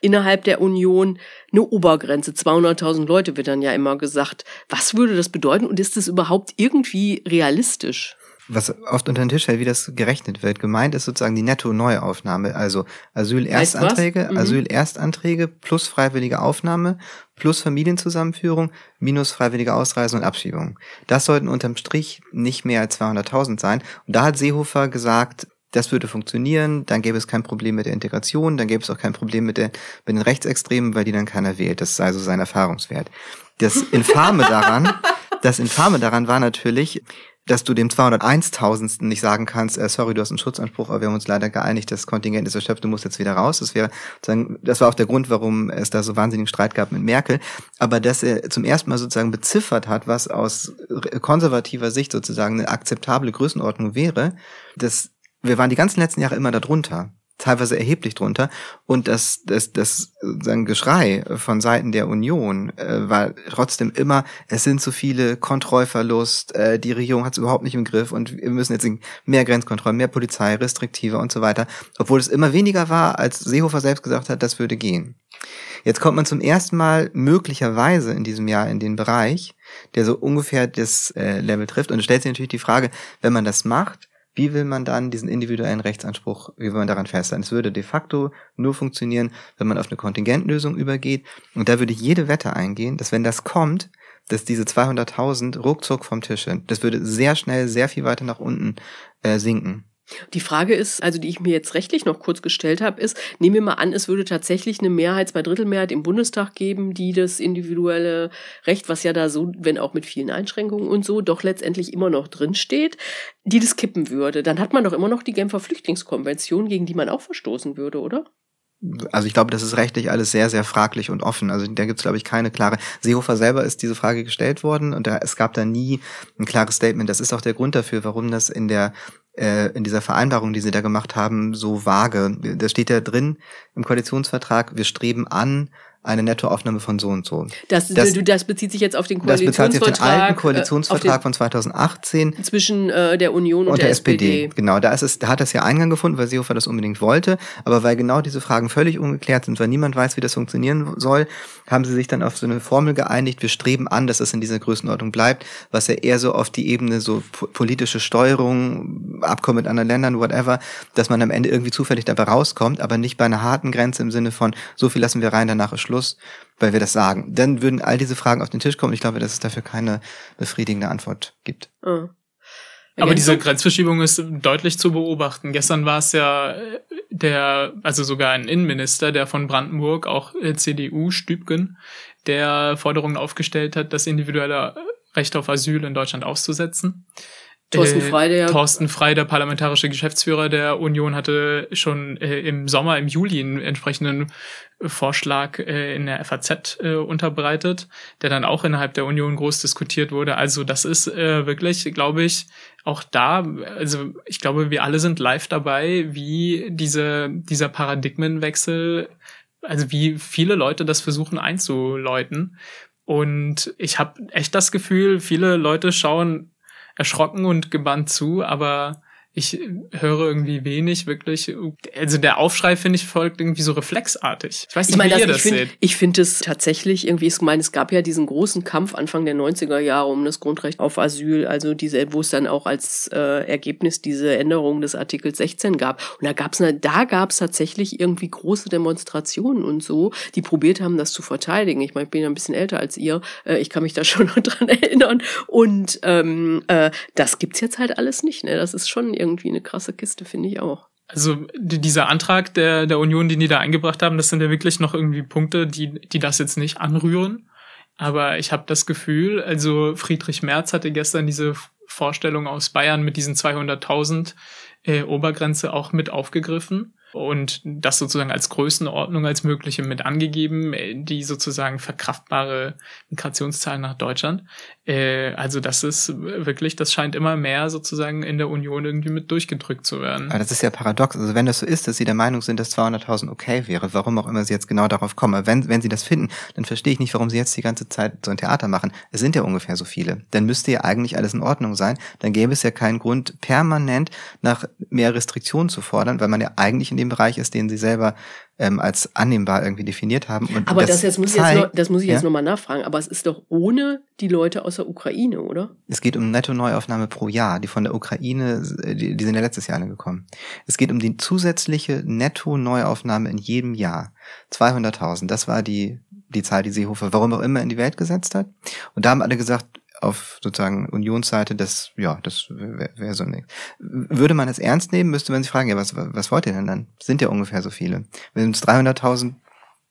innerhalb der Union, eine Obergrenze, 200.000 Leute wird dann ja immer gesagt. Was würde das bedeuten und ist es überhaupt irgendwie realistisch? Was oft unter den Tisch fällt, wie das gerechnet wird. Gemeint ist sozusagen die Netto-Neuaufnahme, also Asyl-Erstanträge, mhm. Asyl-Erstanträge plus freiwillige Aufnahme plus Familienzusammenführung minus freiwillige Ausreise und Abschiebung. Das sollten unterm Strich nicht mehr als 200.000 sein. Und da hat Seehofer gesagt, das würde funktionieren, dann gäbe es kein Problem mit der Integration, dann gäbe es auch kein Problem mit, der, mit den Rechtsextremen, weil die dann keiner wählt. Das sei so sein Erfahrungswert. Das Infame daran, (laughs) das Infame daran war natürlich, dass du dem 201.000. nicht sagen kannst, äh, sorry, du hast einen Schutzanspruch, aber wir haben uns leider geeinigt, das Kontingent ist erschöpft, du musst jetzt wieder raus. Das wäre sozusagen, das war auch der Grund, warum es da so wahnsinnigen Streit gab mit Merkel. Aber dass er zum ersten Mal sozusagen beziffert hat, was aus konservativer Sicht sozusagen eine akzeptable Größenordnung wäre, das, wir waren die ganzen letzten Jahre immer darunter. Teilweise erheblich drunter. Und das, das, das sagen Geschrei von Seiten der Union äh, war trotzdem immer, es sind zu viele Kontrollverlust, äh, die Regierung hat es überhaupt nicht im Griff und wir müssen jetzt mehr Grenzkontrollen, mehr Polizei, restriktiver und so weiter. Obwohl es immer weniger war, als Seehofer selbst gesagt hat, das würde gehen. Jetzt kommt man zum ersten Mal möglicherweise in diesem Jahr in den Bereich, der so ungefähr das äh, Level trifft. Und es stellt sich natürlich die Frage, wenn man das macht, wie will man dann diesen individuellen Rechtsanspruch, wie will man daran festhalten? Es würde de facto nur funktionieren, wenn man auf eine Kontingentlösung übergeht. Und da würde ich jede Wette eingehen, dass wenn das kommt, dass diese 200.000 ruckzuck vom Tisch sind. Das würde sehr schnell, sehr viel weiter nach unten äh, sinken. Die Frage ist, also die ich mir jetzt rechtlich noch kurz gestellt habe, ist, nehmen wir mal an, es würde tatsächlich eine Mehrheit, zwei Drittelmehrheit im Bundestag geben, die das individuelle Recht, was ja da so, wenn auch mit vielen Einschränkungen und so, doch letztendlich immer noch drinsteht, die das kippen würde. Dann hat man doch immer noch die Genfer Flüchtlingskonvention, gegen die man auch verstoßen würde, oder? also ich glaube, das ist rechtlich alles sehr, sehr fraglich und offen. Also da gibt es, glaube ich, keine klare. Seehofer selber ist diese Frage gestellt worden und da, es gab da nie ein klares Statement. Das ist auch der Grund dafür, warum das in der äh, in dieser Vereinbarung, die sie da gemacht haben, so vage. Da steht ja drin im Koalitionsvertrag, wir streben an, eine Nettoaufnahme von so und so. Das, das, das bezieht sich jetzt auf den Koalitionsvertrag. Das bezieht sich auf den alten Koalitionsvertrag äh, von 2018. Zwischen äh, der Union und, und der, der SPD. SPD. Genau, da ist es, da hat das ja Eingang gefunden, weil Seehofer das unbedingt wollte. Aber weil genau diese Fragen völlig ungeklärt sind, weil niemand weiß, wie das funktionieren soll, haben sie sich dann auf so eine Formel geeinigt. Wir streben an, dass es in dieser Größenordnung bleibt, was ja eher so auf die Ebene so politische Steuerung, Abkommen mit anderen Ländern, whatever, dass man am Ende irgendwie zufällig dabei rauskommt, aber nicht bei einer harten Grenze im Sinne von, so viel lassen wir rein, danach ist Schluss Schluss, weil wir das sagen. Dann würden all diese Fragen auf den Tisch kommen. Ich glaube, dass es dafür keine befriedigende Antwort gibt. Oh. Aber diese Grenzverschiebung ist deutlich zu beobachten. Gestern war es ja äh, der, also sogar ein Innenminister, der von Brandenburg, auch äh, CDU, Stübgen, der Forderungen aufgestellt hat, das individuelle Recht auf Asyl in Deutschland auszusetzen. Thorsten äh, Frey, der, Thorsten Frey, der parlamentarische Geschäftsführer der Union, hatte schon äh, im Sommer, im Juli einen entsprechenden Vorschlag äh, in der FAZ äh, unterbreitet, der dann auch innerhalb der Union groß diskutiert wurde. Also das ist äh, wirklich, glaube ich, auch da, also ich glaube, wir alle sind live dabei, wie diese, dieser Paradigmenwechsel, also wie viele Leute das versuchen einzuläuten. Und ich habe echt das Gefühl, viele Leute schauen erschrocken und gebannt zu, aber ich höre irgendwie wenig wirklich. Also der Aufschrei, finde ich, folgt irgendwie so reflexartig. Ich weiß nicht, ich meine, wie ihr das, das seht. Ich finde es tatsächlich irgendwie, ich meine, es gab ja diesen großen Kampf Anfang der 90er Jahre um das Grundrecht auf Asyl, also diese, wo es dann auch als äh, Ergebnis diese Änderung des Artikels 16 gab. Und da gab's eine, da gab's tatsächlich irgendwie große Demonstrationen und so, die probiert haben, das zu verteidigen. Ich meine, ich bin ja ein bisschen älter als ihr. Äh, ich kann mich da (laughs) schon noch dran erinnern. Und ähm, äh, das gibt's jetzt halt alles nicht. Ne? Das ist schon irgendwie eine krasse Kiste, finde ich auch. Also dieser Antrag der, der Union, den die da eingebracht haben, das sind ja wirklich noch irgendwie Punkte, die, die das jetzt nicht anrühren. Aber ich habe das Gefühl, also Friedrich Merz hatte gestern diese Vorstellung aus Bayern mit diesen 200.000 äh, Obergrenze auch mit aufgegriffen und das sozusagen als Größenordnung als mögliche mit angegeben, äh, die sozusagen verkraftbare Migrationszahlen nach Deutschland. Äh, also das ist wirklich, das scheint immer mehr sozusagen in der Union irgendwie mit durchgedrückt zu werden. Aber das ist ja paradox. Also wenn das so ist, dass Sie der Meinung sind, dass 200.000 okay wäre, warum auch immer Sie jetzt genau darauf kommen. wenn, wenn Sie das finden, dann verstehe ich nicht, warum Sie jetzt die ganze Zeit so ein Theater machen. Es sind ja ungefähr so viele. Dann müsste ja eigentlich alles in Ordnung sein. Dann gäbe es ja keinen Grund, permanent nach mehr Restriktionen zu fordern, weil man ja eigentlich in dem Bereich ist, den Sie selber ähm, als annehmbar irgendwie definiert haben. Und aber das, das, jetzt muss zeigt, ich jetzt noch, das muss ich ja? jetzt nochmal nachfragen. Aber es ist doch ohne die Leute aus der Ukraine, oder? Es geht um Netto-Neuaufnahme pro Jahr. Die von der Ukraine, die, die sind ja letztes Jahr gekommen. Es geht um die zusätzliche Netto-Neuaufnahme in jedem Jahr. 200.000. Das war die die Zahl, die Seehofer, warum auch immer, in die Welt gesetzt hat. Und da haben alle gesagt, auf sozusagen Unionsseite, das, ja, das wäre wär so nichts. Würde man es ernst nehmen, müsste man sich fragen, ja, was, was wollt ihr denn dann? Sind ja ungefähr so viele. Wenn es 300.000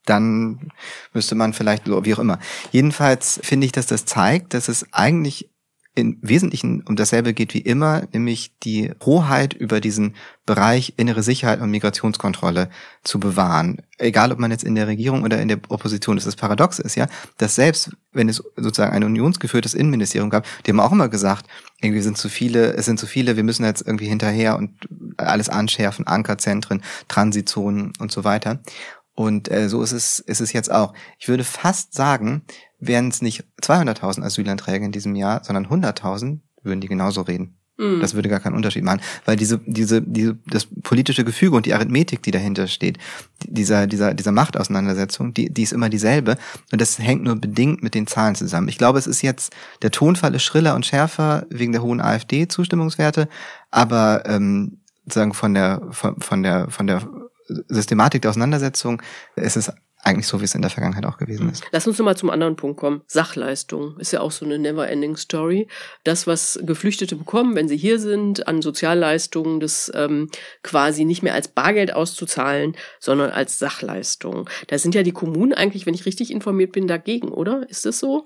dann müsste man vielleicht, wie auch immer. Jedenfalls finde ich, dass das zeigt, dass es eigentlich im Wesentlichen um dasselbe geht wie immer, nämlich die Hoheit über diesen Bereich innere Sicherheit und Migrationskontrolle zu bewahren. Egal, ob man jetzt in der Regierung oder in der Opposition ist. Das Paradox ist ja, dass selbst wenn es sozusagen ein unionsgeführtes Innenministerium gab, die haben auch immer gesagt, irgendwie sind zu viele, es sind zu viele, wir müssen jetzt irgendwie hinterher und alles anschärfen, Ankerzentren, Transitzonen und so weiter. Und äh, so ist es, ist es jetzt auch. Ich würde fast sagen, wären es nicht 200.000 Asylanträge in diesem Jahr, sondern 100.000, würden die genauso reden. Mhm. Das würde gar keinen Unterschied machen, weil diese, diese, diese, das politische Gefüge und die Arithmetik, die dahinter steht, dieser, dieser, dieser Machtauseinandersetzung, die, die ist immer dieselbe und das hängt nur bedingt mit den Zahlen zusammen. Ich glaube, es ist jetzt, der Tonfall ist schriller und schärfer wegen der hohen AfD-Zustimmungswerte, aber ähm, sagen von der, von, von der, von der Systematik der Auseinandersetzung ist es eigentlich so, wie es in der Vergangenheit auch gewesen ist. Lass uns nochmal zum anderen Punkt kommen. Sachleistung ist ja auch so eine never-ending Story. Das, was Geflüchtete bekommen, wenn sie hier sind, an Sozialleistungen, das ähm, quasi nicht mehr als Bargeld auszuzahlen, sondern als Sachleistung. Da sind ja die Kommunen eigentlich, wenn ich richtig informiert bin, dagegen, oder? Ist das so?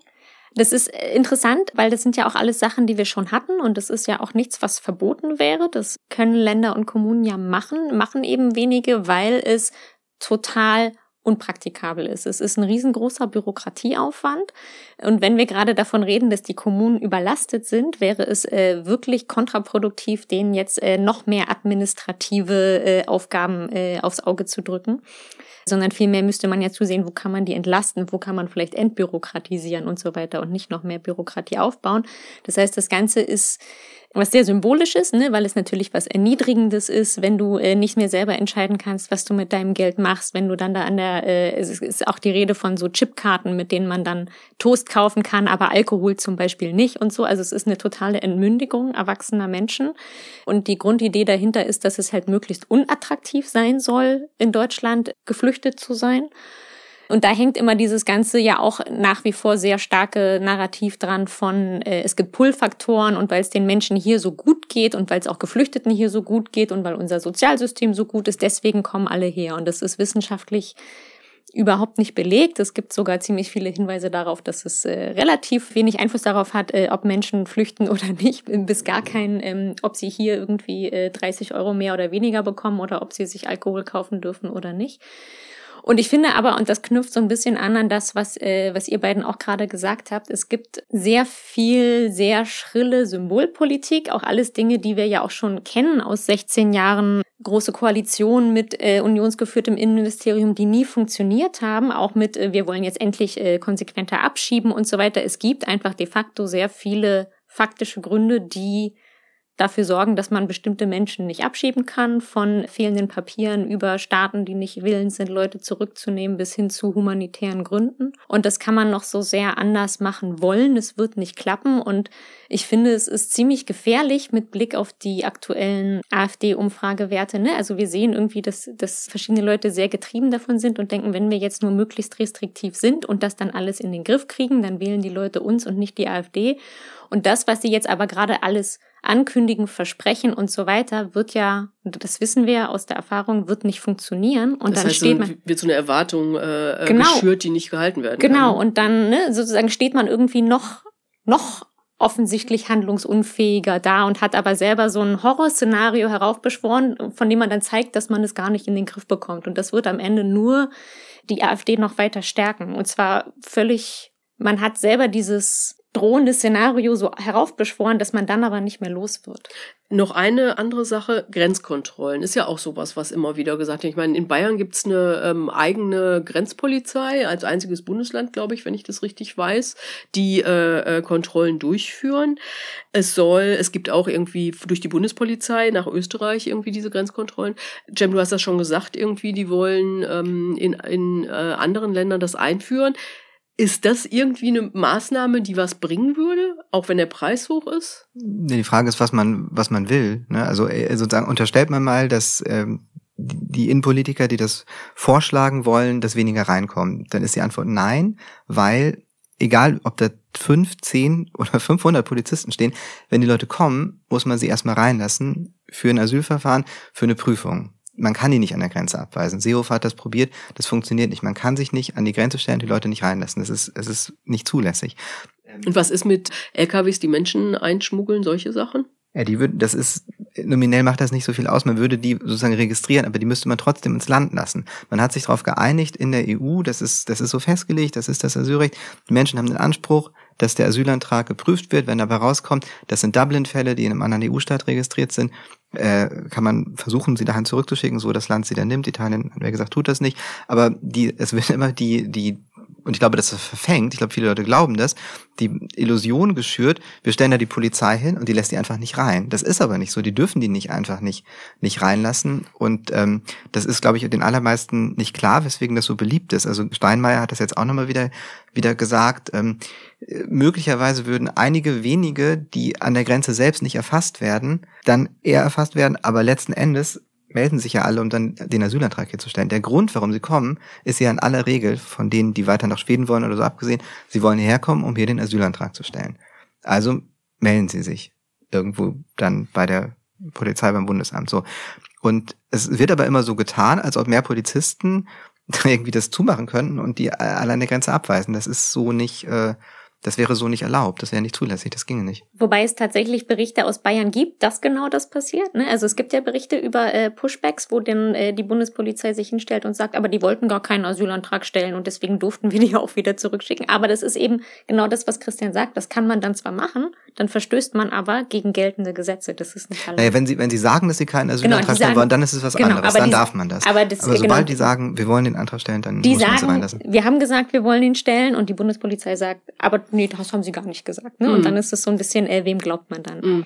Das ist äh, interessant, weil das sind ja auch alles Sachen, die wir schon hatten und das ist ja auch nichts, was verboten wäre. Das können Länder und Kommunen ja machen, machen eben wenige, weil es total unpraktikabel ist. Es ist ein riesengroßer Bürokratieaufwand. Und wenn wir gerade davon reden, dass die Kommunen überlastet sind, wäre es äh, wirklich kontraproduktiv, denen jetzt äh, noch mehr administrative äh, Aufgaben äh, aufs Auge zu drücken sondern vielmehr müsste man ja zusehen, wo kann man die entlasten, wo kann man vielleicht entbürokratisieren und so weiter und nicht noch mehr Bürokratie aufbauen. Das heißt, das Ganze ist was sehr symbolisches, ne, weil es natürlich was Erniedrigendes ist, wenn du äh, nicht mehr selber entscheiden kannst, was du mit deinem Geld machst, wenn du dann da an der, äh, es ist auch die Rede von so Chipkarten, mit denen man dann Toast kaufen kann, aber Alkohol zum Beispiel nicht und so. Also es ist eine totale Entmündigung erwachsener Menschen. Und die Grundidee dahinter ist, dass es halt möglichst unattraktiv sein soll, in Deutschland geflüchtet zu sein. Und da hängt immer dieses Ganze ja auch nach wie vor sehr starke Narrativ dran von, äh, es gibt Pull-Faktoren und weil es den Menschen hier so gut geht und weil es auch Geflüchteten hier so gut geht und weil unser Sozialsystem so gut ist, deswegen kommen alle her. Und das ist wissenschaftlich überhaupt nicht belegt. Es gibt sogar ziemlich viele Hinweise darauf, dass es äh, relativ wenig Einfluss darauf hat, äh, ob Menschen flüchten (laughs) oder nicht, bis gar kein, ähm, ob sie hier irgendwie äh, 30 Euro mehr oder weniger bekommen oder ob sie sich Alkohol kaufen dürfen oder nicht. Und ich finde aber, und das knüpft so ein bisschen an an das, was, äh, was ihr beiden auch gerade gesagt habt, es gibt sehr viel, sehr schrille Symbolpolitik, auch alles Dinge, die wir ja auch schon kennen aus 16 Jahren große Koalition mit äh, unionsgeführtem Innenministerium, die nie funktioniert haben, auch mit, äh, wir wollen jetzt endlich äh, konsequenter abschieben und so weiter. Es gibt einfach de facto sehr viele faktische Gründe, die dafür sorgen, dass man bestimmte Menschen nicht abschieben kann, von fehlenden Papieren über Staaten, die nicht willens sind, Leute zurückzunehmen, bis hin zu humanitären Gründen. Und das kann man noch so sehr anders machen wollen. Es wird nicht klappen. Und ich finde, es ist ziemlich gefährlich mit Blick auf die aktuellen AfD-Umfragewerte. Ne? Also wir sehen irgendwie, dass, dass verschiedene Leute sehr getrieben davon sind und denken, wenn wir jetzt nur möglichst restriktiv sind und das dann alles in den Griff kriegen, dann wählen die Leute uns und nicht die AfD. Und das, was sie jetzt aber gerade alles ankündigen, versprechen und so weiter, wird ja, das wissen wir aus der Erfahrung, wird nicht funktionieren. Und das dann heißt, steht man. Wird so eine Erwartung äh, genau, geschürt, die nicht gehalten werden genau, kann. Genau, und dann ne, sozusagen steht man irgendwie noch, noch offensichtlich handlungsunfähiger da und hat aber selber so ein Horrorszenario heraufbeschworen, von dem man dann zeigt, dass man es gar nicht in den Griff bekommt. Und das wird am Ende nur die AfD noch weiter stärken. Und zwar völlig, man hat selber dieses drohende Szenario so heraufbeschworen, dass man dann aber nicht mehr los wird. Noch eine andere Sache, Grenzkontrollen ist ja auch sowas, was immer wieder gesagt wird. Ich meine, in Bayern gibt's eine ähm, eigene Grenzpolizei, als einziges Bundesland, glaube ich, wenn ich das richtig weiß, die äh, äh, Kontrollen durchführen. Es soll, es gibt auch irgendwie durch die Bundespolizei nach Österreich irgendwie diese Grenzkontrollen. Jem, du hast das schon gesagt, irgendwie, die wollen ähm, in, in äh, anderen Ländern das einführen. Ist das irgendwie eine Maßnahme, die was bringen würde, auch wenn der Preis hoch ist? Die Frage ist, was man, was man will. Ne? Also äh, sozusagen unterstellt man mal, dass ähm, die Innenpolitiker, die das vorschlagen wollen, dass weniger reinkommen. Dann ist die Antwort nein, weil egal, ob da fünf, zehn oder 500 Polizisten stehen, wenn die Leute kommen, muss man sie erstmal reinlassen für ein Asylverfahren, für eine Prüfung man kann die nicht an der Grenze abweisen. Seehofer hat das probiert, das funktioniert nicht. Man kann sich nicht an die Grenze stellen, die Leute nicht reinlassen. Das ist, es ist nicht zulässig. Und was ist mit LKWs, die Menschen einschmuggeln, solche Sachen? Ja, die würden, das ist, nominell macht das nicht so viel aus. Man würde die sozusagen registrieren, aber die müsste man trotzdem ins Land lassen. Man hat sich darauf geeinigt in der EU, das ist, das ist so festgelegt, das ist das Asylrecht. Die Menschen haben den Anspruch, dass der Asylantrag geprüft wird, wenn dabei rauskommt, das sind Dublin-Fälle, die in einem anderen EU-Staat registriert sind, äh, kann man versuchen, sie dahin zurückzuschicken, so das Land sie dann nimmt. Italien, wie gesagt, tut das nicht. Aber die, es wird (laughs) immer die, die und ich glaube, das ist verfängt, ich glaube, viele Leute glauben das, die Illusion geschürt, wir stellen da die Polizei hin und die lässt die einfach nicht rein. Das ist aber nicht so, die dürfen die nicht einfach nicht, nicht reinlassen. Und ähm, das ist, glaube ich, den allermeisten nicht klar, weswegen das so beliebt ist. Also Steinmeier hat das jetzt auch nochmal wieder, wieder gesagt. Ähm, möglicherweise würden einige wenige, die an der Grenze selbst nicht erfasst werden, dann eher erfasst werden, aber letzten Endes melden sich ja alle, um dann den Asylantrag hier zu stellen. Der Grund, warum sie kommen, ist ja in aller Regel von denen, die weiter nach Schweden wollen oder so abgesehen, sie wollen hierher kommen, um hier den Asylantrag zu stellen. Also melden sie sich irgendwo dann bei der Polizei beim Bundesamt so. Und es wird aber immer so getan, als ob mehr Polizisten (laughs) irgendwie das zumachen könnten und die allein der Grenze abweisen. Das ist so nicht äh, das wäre so nicht erlaubt, das wäre nicht zulässig, das ginge nicht. Wobei es tatsächlich Berichte aus Bayern gibt, dass genau das passiert. Ne? Also es gibt ja Berichte über äh, Pushbacks, wo dann äh, die Bundespolizei sich hinstellt und sagt, aber die wollten gar keinen Asylantrag stellen und deswegen durften wir die (laughs) auch wieder zurückschicken. Aber das ist eben genau das, was Christian sagt. Das kann man dann zwar machen, dann verstößt man aber gegen geltende Gesetze. Das ist nicht erlaubt. Naja, wenn sie, wenn sie sagen, dass sie keinen genau, Asylantrag genau, stellen wollen, dann ist es was genau, anderes. Dann die, darf man das. Aber, das, aber sobald genau, die sagen, wir wollen den Antrag stellen, dann die muss man sagen, reinlassen. Wir haben gesagt, wir wollen ihn stellen und die Bundespolizei sagt, aber nee, das haben sie gar nicht gesagt. Ne? Mhm. Und dann ist es so ein bisschen, äh, wem glaubt man dann? Mhm.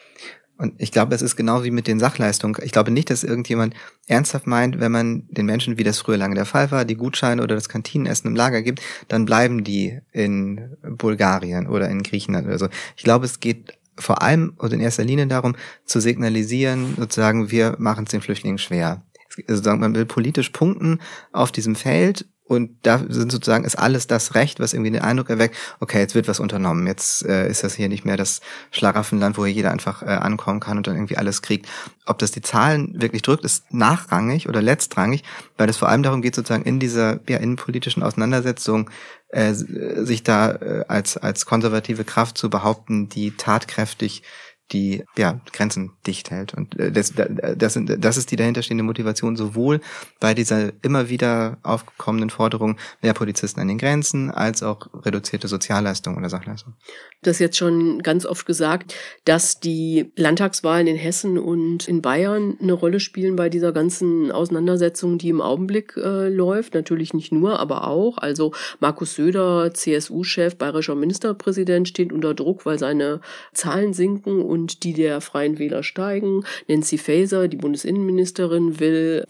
Und ich glaube, es ist genau wie mit den Sachleistungen. Ich glaube nicht, dass irgendjemand ernsthaft meint, wenn man den Menschen, wie das früher lange der Fall war, die Gutscheine oder das Kantinenessen im Lager gibt, dann bleiben die in Bulgarien oder in Griechenland oder so. Ich glaube, es geht vor allem und in erster Linie darum, zu signalisieren, sozusagen, wir machen es den Flüchtlingen schwer. Also man will politisch punkten auf diesem Feld und da sind sozusagen ist alles das Recht, was irgendwie den Eindruck erweckt, okay, jetzt wird was unternommen. Jetzt äh, ist das hier nicht mehr das Schlaraffenland, wo hier jeder einfach äh, ankommen kann und dann irgendwie alles kriegt. Ob das die Zahlen wirklich drückt, ist nachrangig oder letztrangig, weil es vor allem darum geht, sozusagen in dieser ja, innenpolitischen Auseinandersetzung äh, sich da äh, als, als konservative Kraft zu behaupten, die tatkräftig die ja, Grenzen dicht hält. Und äh, das, das, das ist die dahinterstehende Motivation sowohl bei dieser immer wieder aufkommenden Forderung mehr Polizisten an den Grenzen als auch reduzierte Sozialleistungen oder Sachleistungen. Das jetzt schon ganz oft gesagt, dass die Landtagswahlen in Hessen und in Bayern eine Rolle spielen bei dieser ganzen Auseinandersetzung, die im Augenblick äh, läuft. Natürlich nicht nur, aber auch. Also Markus Söder, CSU-Chef, bayerischer Ministerpräsident, steht unter Druck, weil seine Zahlen sinken und die der Freien Wähler steigen. Nancy Faeser, die Bundesinnenministerin, will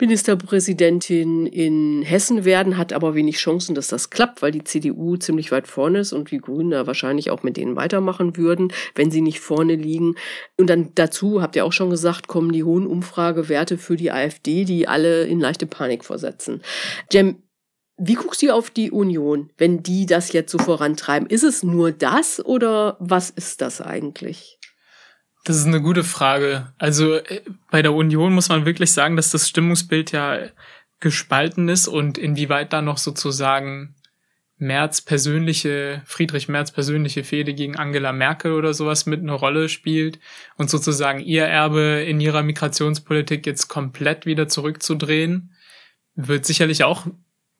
Ministerpräsidentin in Hessen werden, hat aber wenig Chancen, dass das klappt, weil die CDU ziemlich weit vorne ist und die Grünen da wahrscheinlich auch mit denen weitermachen würden, wenn sie nicht vorne liegen. Und dann dazu, habt ihr auch schon gesagt, kommen die hohen Umfragewerte für die AfD, die alle in leichte Panik versetzen. Jem, wie guckst du auf die Union, wenn die das jetzt so vorantreiben? Ist es nur das oder was ist das eigentlich? Das ist eine gute Frage. Also äh, bei der Union muss man wirklich sagen, dass das Stimmungsbild ja gespalten ist und inwieweit da noch sozusagen Merz persönliche, Friedrich Merz persönliche Fehde gegen Angela Merkel oder sowas mit eine Rolle spielt und sozusagen ihr Erbe in ihrer Migrationspolitik jetzt komplett wieder zurückzudrehen, wird sicherlich auch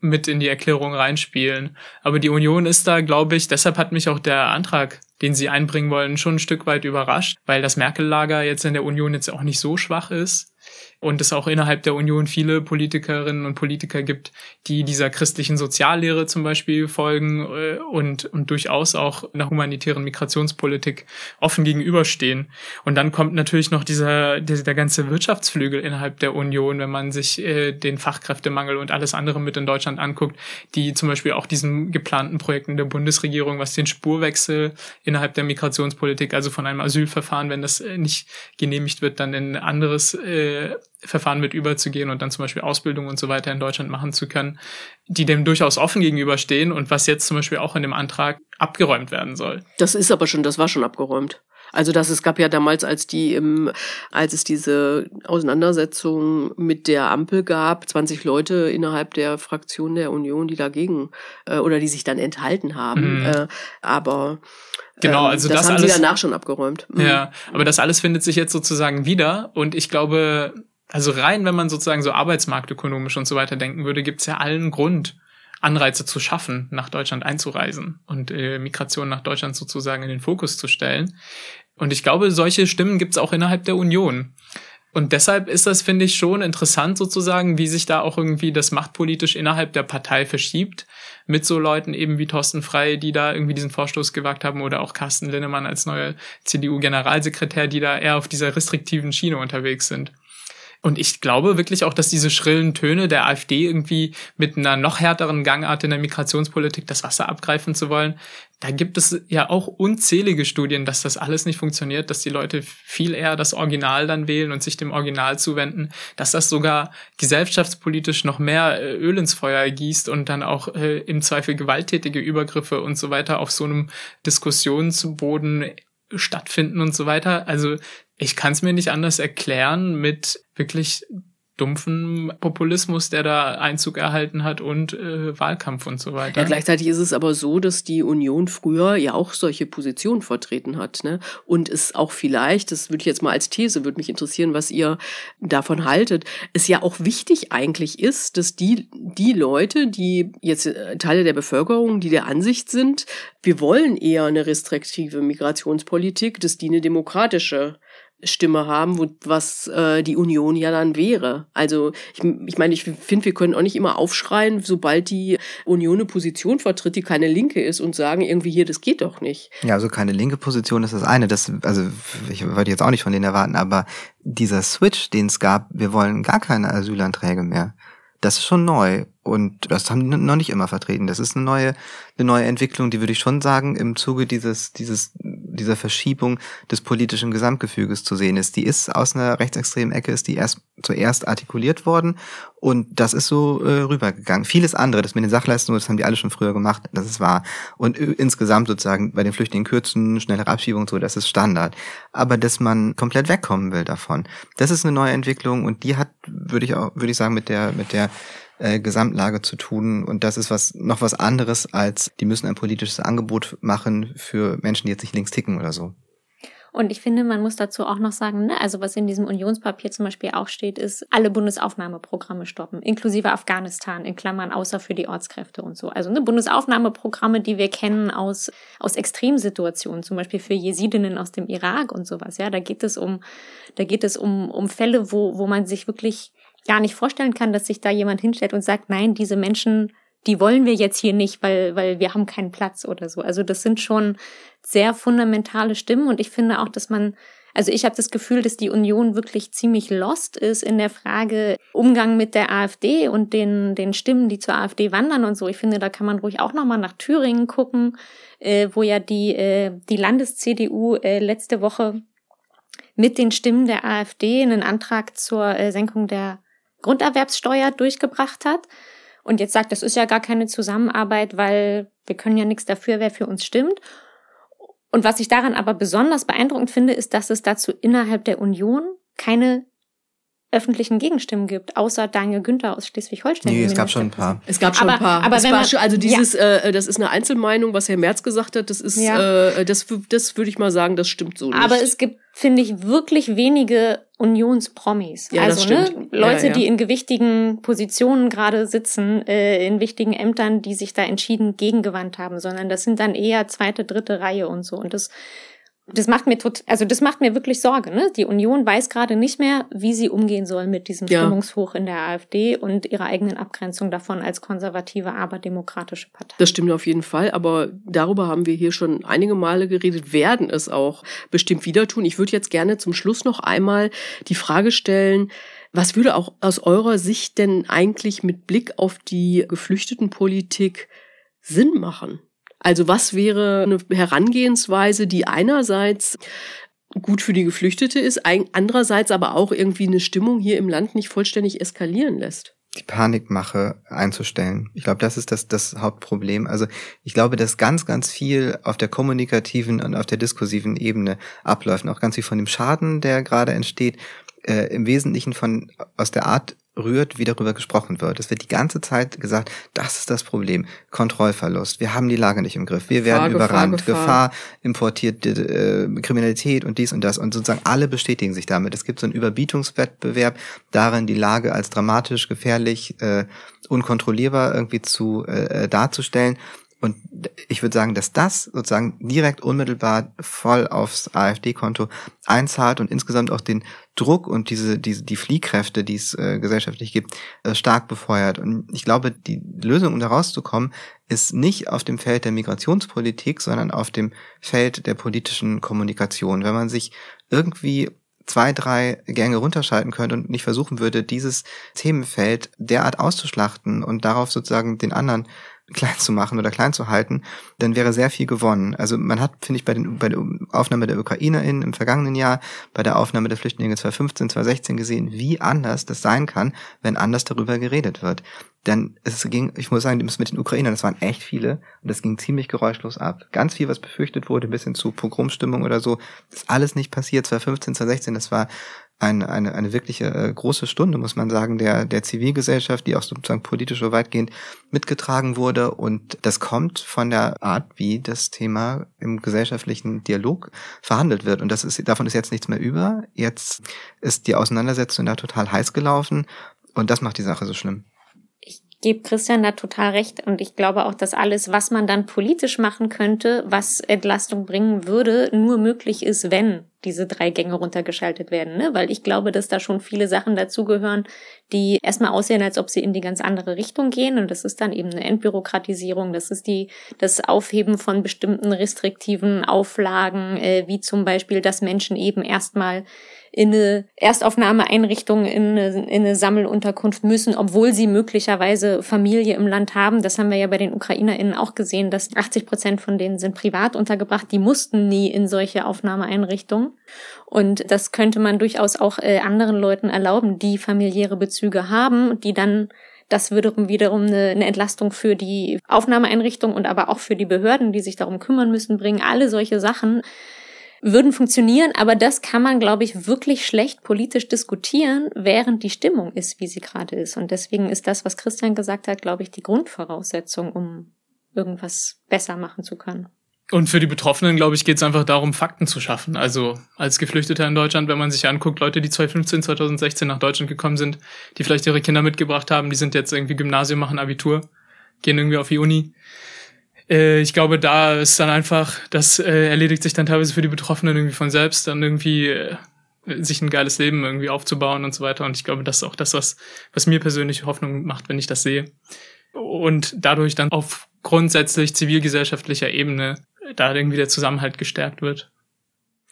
mit in die Erklärung reinspielen. Aber die Union ist da, glaube ich, deshalb hat mich auch der Antrag, den sie einbringen wollen, schon ein Stück weit überrascht, weil das Merkel-Lager jetzt in der Union jetzt auch nicht so schwach ist und es auch innerhalb der Union viele Politikerinnen und Politiker gibt, die dieser christlichen Soziallehre zum Beispiel folgen äh, und, und durchaus auch einer humanitären Migrationspolitik offen gegenüberstehen. Und dann kommt natürlich noch dieser, der, ganze Wirtschaftsflügel innerhalb der Union, wenn man sich äh, den Fachkräftemangel und alles andere mit in Deutschland anguckt, die zum Beispiel auch diesen geplanten Projekten der Bundesregierung, was den Spurwechsel innerhalb der Migrationspolitik, also von einem Asylverfahren, wenn das äh, nicht genehmigt wird, dann in anderes äh, Verfahren mit überzugehen und dann zum Beispiel Ausbildung und so weiter in Deutschland machen zu können, die dem durchaus offen gegenüberstehen und was jetzt zum Beispiel auch in dem Antrag abgeräumt werden soll. Das ist aber schon, das war schon abgeräumt. Also das es gab ja damals, als die im, als es diese Auseinandersetzung mit der Ampel gab, 20 Leute innerhalb der Fraktion der Union, die dagegen äh, oder die sich dann enthalten haben. Mhm. Äh, aber Genau, ähm, also das, das haben alles, sie danach schon abgeräumt. Mhm. Ja, aber das alles findet sich jetzt sozusagen wieder und ich glaube, also rein, wenn man sozusagen so arbeitsmarktökonomisch und so weiter denken würde, gibt's ja allen Grund, Anreize zu schaffen, nach Deutschland einzureisen und äh, Migration nach Deutschland sozusagen in den Fokus zu stellen. Und ich glaube, solche Stimmen gibt's auch innerhalb der Union. Und deshalb ist das, finde ich, schon interessant sozusagen, wie sich da auch irgendwie das machtpolitisch innerhalb der Partei verschiebt. Mit so Leuten eben wie Thorsten Frey, die da irgendwie diesen Vorstoß gewagt haben oder auch Carsten Linnemann als neuer CDU-Generalsekretär, die da eher auf dieser restriktiven Schiene unterwegs sind. Und ich glaube wirklich auch, dass diese schrillen Töne der AfD irgendwie mit einer noch härteren Gangart in der Migrationspolitik das Wasser abgreifen zu wollen, da gibt es ja auch unzählige Studien, dass das alles nicht funktioniert, dass die Leute viel eher das Original dann wählen und sich dem Original zuwenden, dass das sogar gesellschaftspolitisch noch mehr äh, Öl ins Feuer gießt und dann auch äh, im Zweifel gewalttätige Übergriffe und so weiter auf so einem Diskussionsboden stattfinden und so weiter. Also ich kann es mir nicht anders erklären mit wirklich dumpfen Populismus, der da Einzug erhalten hat und äh, Wahlkampf und so weiter. Ja, gleichzeitig ist es aber so, dass die Union früher ja auch solche Positionen vertreten hat, ne? Und es auch vielleicht, das würde ich jetzt mal als These, würde mich interessieren, was ihr davon haltet, es ja auch wichtig eigentlich ist, dass die die Leute, die jetzt äh, Teile der Bevölkerung, die der Ansicht sind, wir wollen eher eine restriktive Migrationspolitik, dass die eine demokratische Stimme haben, wo, was äh, die Union ja dann wäre. Also ich, ich meine, ich finde, wir können auch nicht immer aufschreien, sobald die Union eine Position vertritt, die keine linke ist und sagen irgendwie hier, das geht doch nicht. Ja, also keine linke Position ist das eine. Das, also ich wollte jetzt auch nicht von denen erwarten, aber dieser Switch, den es gab, wir wollen gar keine Asylanträge mehr. Das ist schon neu. Und das haben die noch nicht immer vertreten. Das ist eine neue, eine neue Entwicklung, die würde ich schon sagen, im Zuge dieses, dieses, dieser Verschiebung des politischen Gesamtgefüges zu sehen ist. Die ist aus einer rechtsextremen Ecke, ist die erst zuerst artikuliert worden und das ist so äh, rübergegangen. Vieles andere, das mit den Sachleistungen, das haben die alle schon früher gemacht, das ist wahr. Und insgesamt sozusagen bei den Flüchtlingen kürzen, schnellere Abschiebung so, das ist Standard. Aber dass man komplett wegkommen will davon, das ist eine neue Entwicklung und die hat, würde ich auch, würde ich sagen, mit der, mit der äh, Gesamtlage zu tun. Und das ist was noch was anderes als, die müssen ein politisches Angebot machen für Menschen, die jetzt nicht links ticken oder so. Und ich finde, man muss dazu auch noch sagen, ne, also was in diesem Unionspapier zum Beispiel auch steht, ist, alle Bundesaufnahmeprogramme stoppen, inklusive Afghanistan, in Klammern außer für die Ortskräfte und so. Also ne, Bundesaufnahmeprogramme, die wir kennen aus, aus Extremsituationen, zum Beispiel für Jesidinnen aus dem Irak und sowas. Ja, da geht es um, da geht es um, um Fälle, wo, wo man sich wirklich gar nicht vorstellen kann, dass sich da jemand hinstellt und sagt, nein, diese Menschen, die wollen wir jetzt hier nicht, weil, weil wir haben keinen Platz oder so. Also das sind schon sehr fundamentale Stimmen und ich finde auch, dass man, also ich habe das Gefühl, dass die Union wirklich ziemlich lost ist in der Frage Umgang mit der AfD und den, den Stimmen, die zur AfD wandern und so. Ich finde, da kann man ruhig auch nochmal nach Thüringen gucken, äh, wo ja die, äh, die Landes-CDU äh, letzte Woche mit den Stimmen der AfD einen Antrag zur äh, Senkung der Grunderwerbssteuer durchgebracht hat und jetzt sagt, das ist ja gar keine Zusammenarbeit, weil wir können ja nichts dafür, wer für uns stimmt. Und was ich daran aber besonders beeindruckend finde, ist, dass es dazu innerhalb der Union keine öffentlichen Gegenstimmen gibt, außer Daniel Günther aus Schleswig-Holstein. Nee, es gab schon ein paar. Es gab schon aber, ein paar. Aber es wenn war man, schon, also dieses, ja. äh, das ist eine Einzelmeinung, was Herr Merz gesagt hat, das ist, ja. äh, das, das würde ich mal sagen, das stimmt so nicht. Aber es gibt, finde ich, wirklich wenige Unionspromis. Ja, also ne, Leute, ja, die in gewichtigen Positionen gerade sitzen, äh, in wichtigen Ämtern, die sich da entschieden gegengewandt haben, sondern das sind dann eher zweite, dritte Reihe und so. Und das das macht mir tot, also das macht mir wirklich Sorge. Ne? Die Union weiß gerade nicht mehr, wie sie umgehen soll mit diesem ja. Stimmungshoch in der AfD und ihrer eigenen Abgrenzung davon als konservative, aber demokratische Partei. Das stimmt auf jeden Fall, aber darüber haben wir hier schon einige Male geredet, werden es auch bestimmt wieder tun. Ich würde jetzt gerne zum Schluss noch einmal die Frage stellen, was würde auch aus eurer Sicht denn eigentlich mit Blick auf die Geflüchtetenpolitik Sinn machen? Also was wäre eine Herangehensweise, die einerseits gut für die Geflüchtete ist, andererseits aber auch irgendwie eine Stimmung hier im Land nicht vollständig eskalieren lässt? die Panikmache einzustellen. Ich glaube, das ist das, das Hauptproblem. Also ich glaube, dass ganz, ganz viel auf der kommunikativen und auf der diskursiven Ebene abläuft. Und auch ganz viel von dem Schaden, der gerade entsteht, äh, im Wesentlichen von aus der Art rührt, wie darüber gesprochen wird. Es wird die ganze Zeit gesagt, das ist das Problem, Kontrollverlust, wir haben die Lage nicht im Griff, wir Gefahr, werden überrannt, Gefahr, Gefahr importierte äh, Kriminalität und dies und das. Und sozusagen alle bestätigen sich damit. Es gibt so einen Überbietungswettbewerb darin, die Lage als dramatisch, gefährlich, äh, unkontrollierbar irgendwie zu äh, darzustellen und ich würde sagen, dass das sozusagen direkt unmittelbar voll aufs AfD-Konto einzahlt und insgesamt auch den Druck und diese, diese die Fliehkräfte, die es äh, gesellschaftlich gibt, äh, stark befeuert. Und ich glaube, die Lösung, um da rauszukommen, ist nicht auf dem Feld der Migrationspolitik, sondern auf dem Feld der politischen Kommunikation. Wenn man sich irgendwie zwei, drei Gänge runterschalten könnte und nicht versuchen würde, dieses Themenfeld derart auszuschlachten und darauf sozusagen den anderen klein zu machen oder klein zu halten, dann wäre sehr viel gewonnen. Also man hat, finde ich, bei, den, bei der Aufnahme der UkrainerInnen im vergangenen Jahr, bei der Aufnahme der Flüchtlinge 2015, 2016 gesehen, wie anders das sein kann, wenn anders darüber geredet wird. Denn es ging, ich muss sagen, mit den Ukrainern, das waren echt viele und das ging ziemlich geräuschlos ab. Ganz viel, was befürchtet wurde, bis hin zu Pogromstimmung oder so, ist alles nicht passiert. 2015, 2016, das war eine, eine, eine wirkliche äh, große Stunde, muss man sagen, der, der Zivilgesellschaft, die auch sozusagen politisch so weitgehend mitgetragen wurde. Und das kommt von der Art, wie das Thema im gesellschaftlichen Dialog verhandelt wird. Und das ist, davon ist jetzt nichts mehr über. Jetzt ist die Auseinandersetzung da total heiß gelaufen. Und das macht die Sache so schlimm gebe Christian da total recht und ich glaube auch, dass alles, was man dann politisch machen könnte, was Entlastung bringen würde, nur möglich ist, wenn diese drei Gänge runtergeschaltet werden, ne? Weil ich glaube, dass da schon viele Sachen dazugehören, die erstmal aussehen, als ob sie in die ganz andere Richtung gehen. Und das ist dann eben eine Entbürokratisierung. Das ist die, das Aufheben von bestimmten restriktiven Auflagen, äh, wie zum Beispiel, dass Menschen eben erstmal in eine Erstaufnahmeeinrichtung, in eine, in eine Sammelunterkunft müssen, obwohl sie möglicherweise Familie im Land haben. Das haben wir ja bei den UkrainerInnen auch gesehen, dass 80 Prozent von denen sind privat untergebracht. Die mussten nie in solche Aufnahmeeinrichtungen. Und das könnte man durchaus auch äh, anderen Leuten erlauben, die familiäre Bezüge haben, die dann das würde wiederum eine, eine Entlastung für die Aufnahmeeinrichtung und aber auch für die Behörden, die sich darum kümmern müssen, bringen. Alle solche Sachen würden funktionieren, aber das kann man, glaube ich, wirklich schlecht politisch diskutieren, während die Stimmung ist, wie sie gerade ist. Und deswegen ist das, was Christian gesagt hat, glaube ich, die Grundvoraussetzung, um irgendwas besser machen zu können. Und für die Betroffenen, glaube ich, geht es einfach darum, Fakten zu schaffen. Also als Geflüchteter in Deutschland, wenn man sich anguckt, Leute, die 2015, 2016 nach Deutschland gekommen sind, die vielleicht ihre Kinder mitgebracht haben, die sind jetzt irgendwie Gymnasium, machen Abitur, gehen irgendwie auf die Uni äh, ich glaube, da ist dann einfach, das äh, erledigt sich dann teilweise für die Betroffenen irgendwie von selbst, dann irgendwie äh, sich ein geiles Leben irgendwie aufzubauen und so weiter. Und ich glaube, das ist auch das, was, was mir persönlich Hoffnung macht, wenn ich das sehe. Und dadurch dann auf grundsätzlich zivilgesellschaftlicher Ebene da irgendwie der Zusammenhalt gestärkt wird.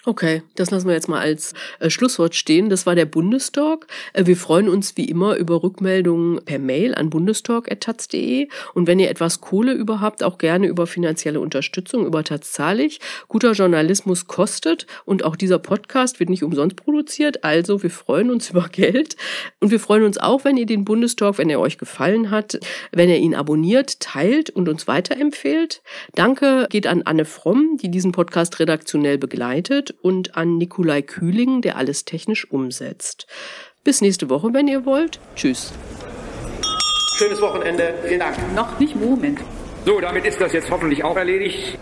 Okay, das lassen wir jetzt mal als äh, Schlusswort stehen. Das war der Bundestalk. Äh, wir freuen uns wie immer über Rückmeldungen per Mail an bundestalk.taz.de und wenn ihr etwas Kohle überhaupt, auch gerne über finanzielle Unterstützung über Taz zahlig. Guter Journalismus kostet und auch dieser Podcast wird nicht umsonst produziert, also wir freuen uns (laughs) über Geld und wir freuen uns auch, wenn ihr den Bundestalk, wenn er euch gefallen hat, wenn ihr ihn abonniert, teilt und uns weiterempfehlt. Danke geht an Anne Fromm, die diesen Podcast redaktionell begleitet und an Nikolai Kühling, der alles technisch umsetzt. Bis nächste Woche, wenn ihr wollt. Tschüss. Schönes Wochenende. Vielen Dank. Noch nicht Moment. So, damit ist das jetzt hoffentlich auch erledigt.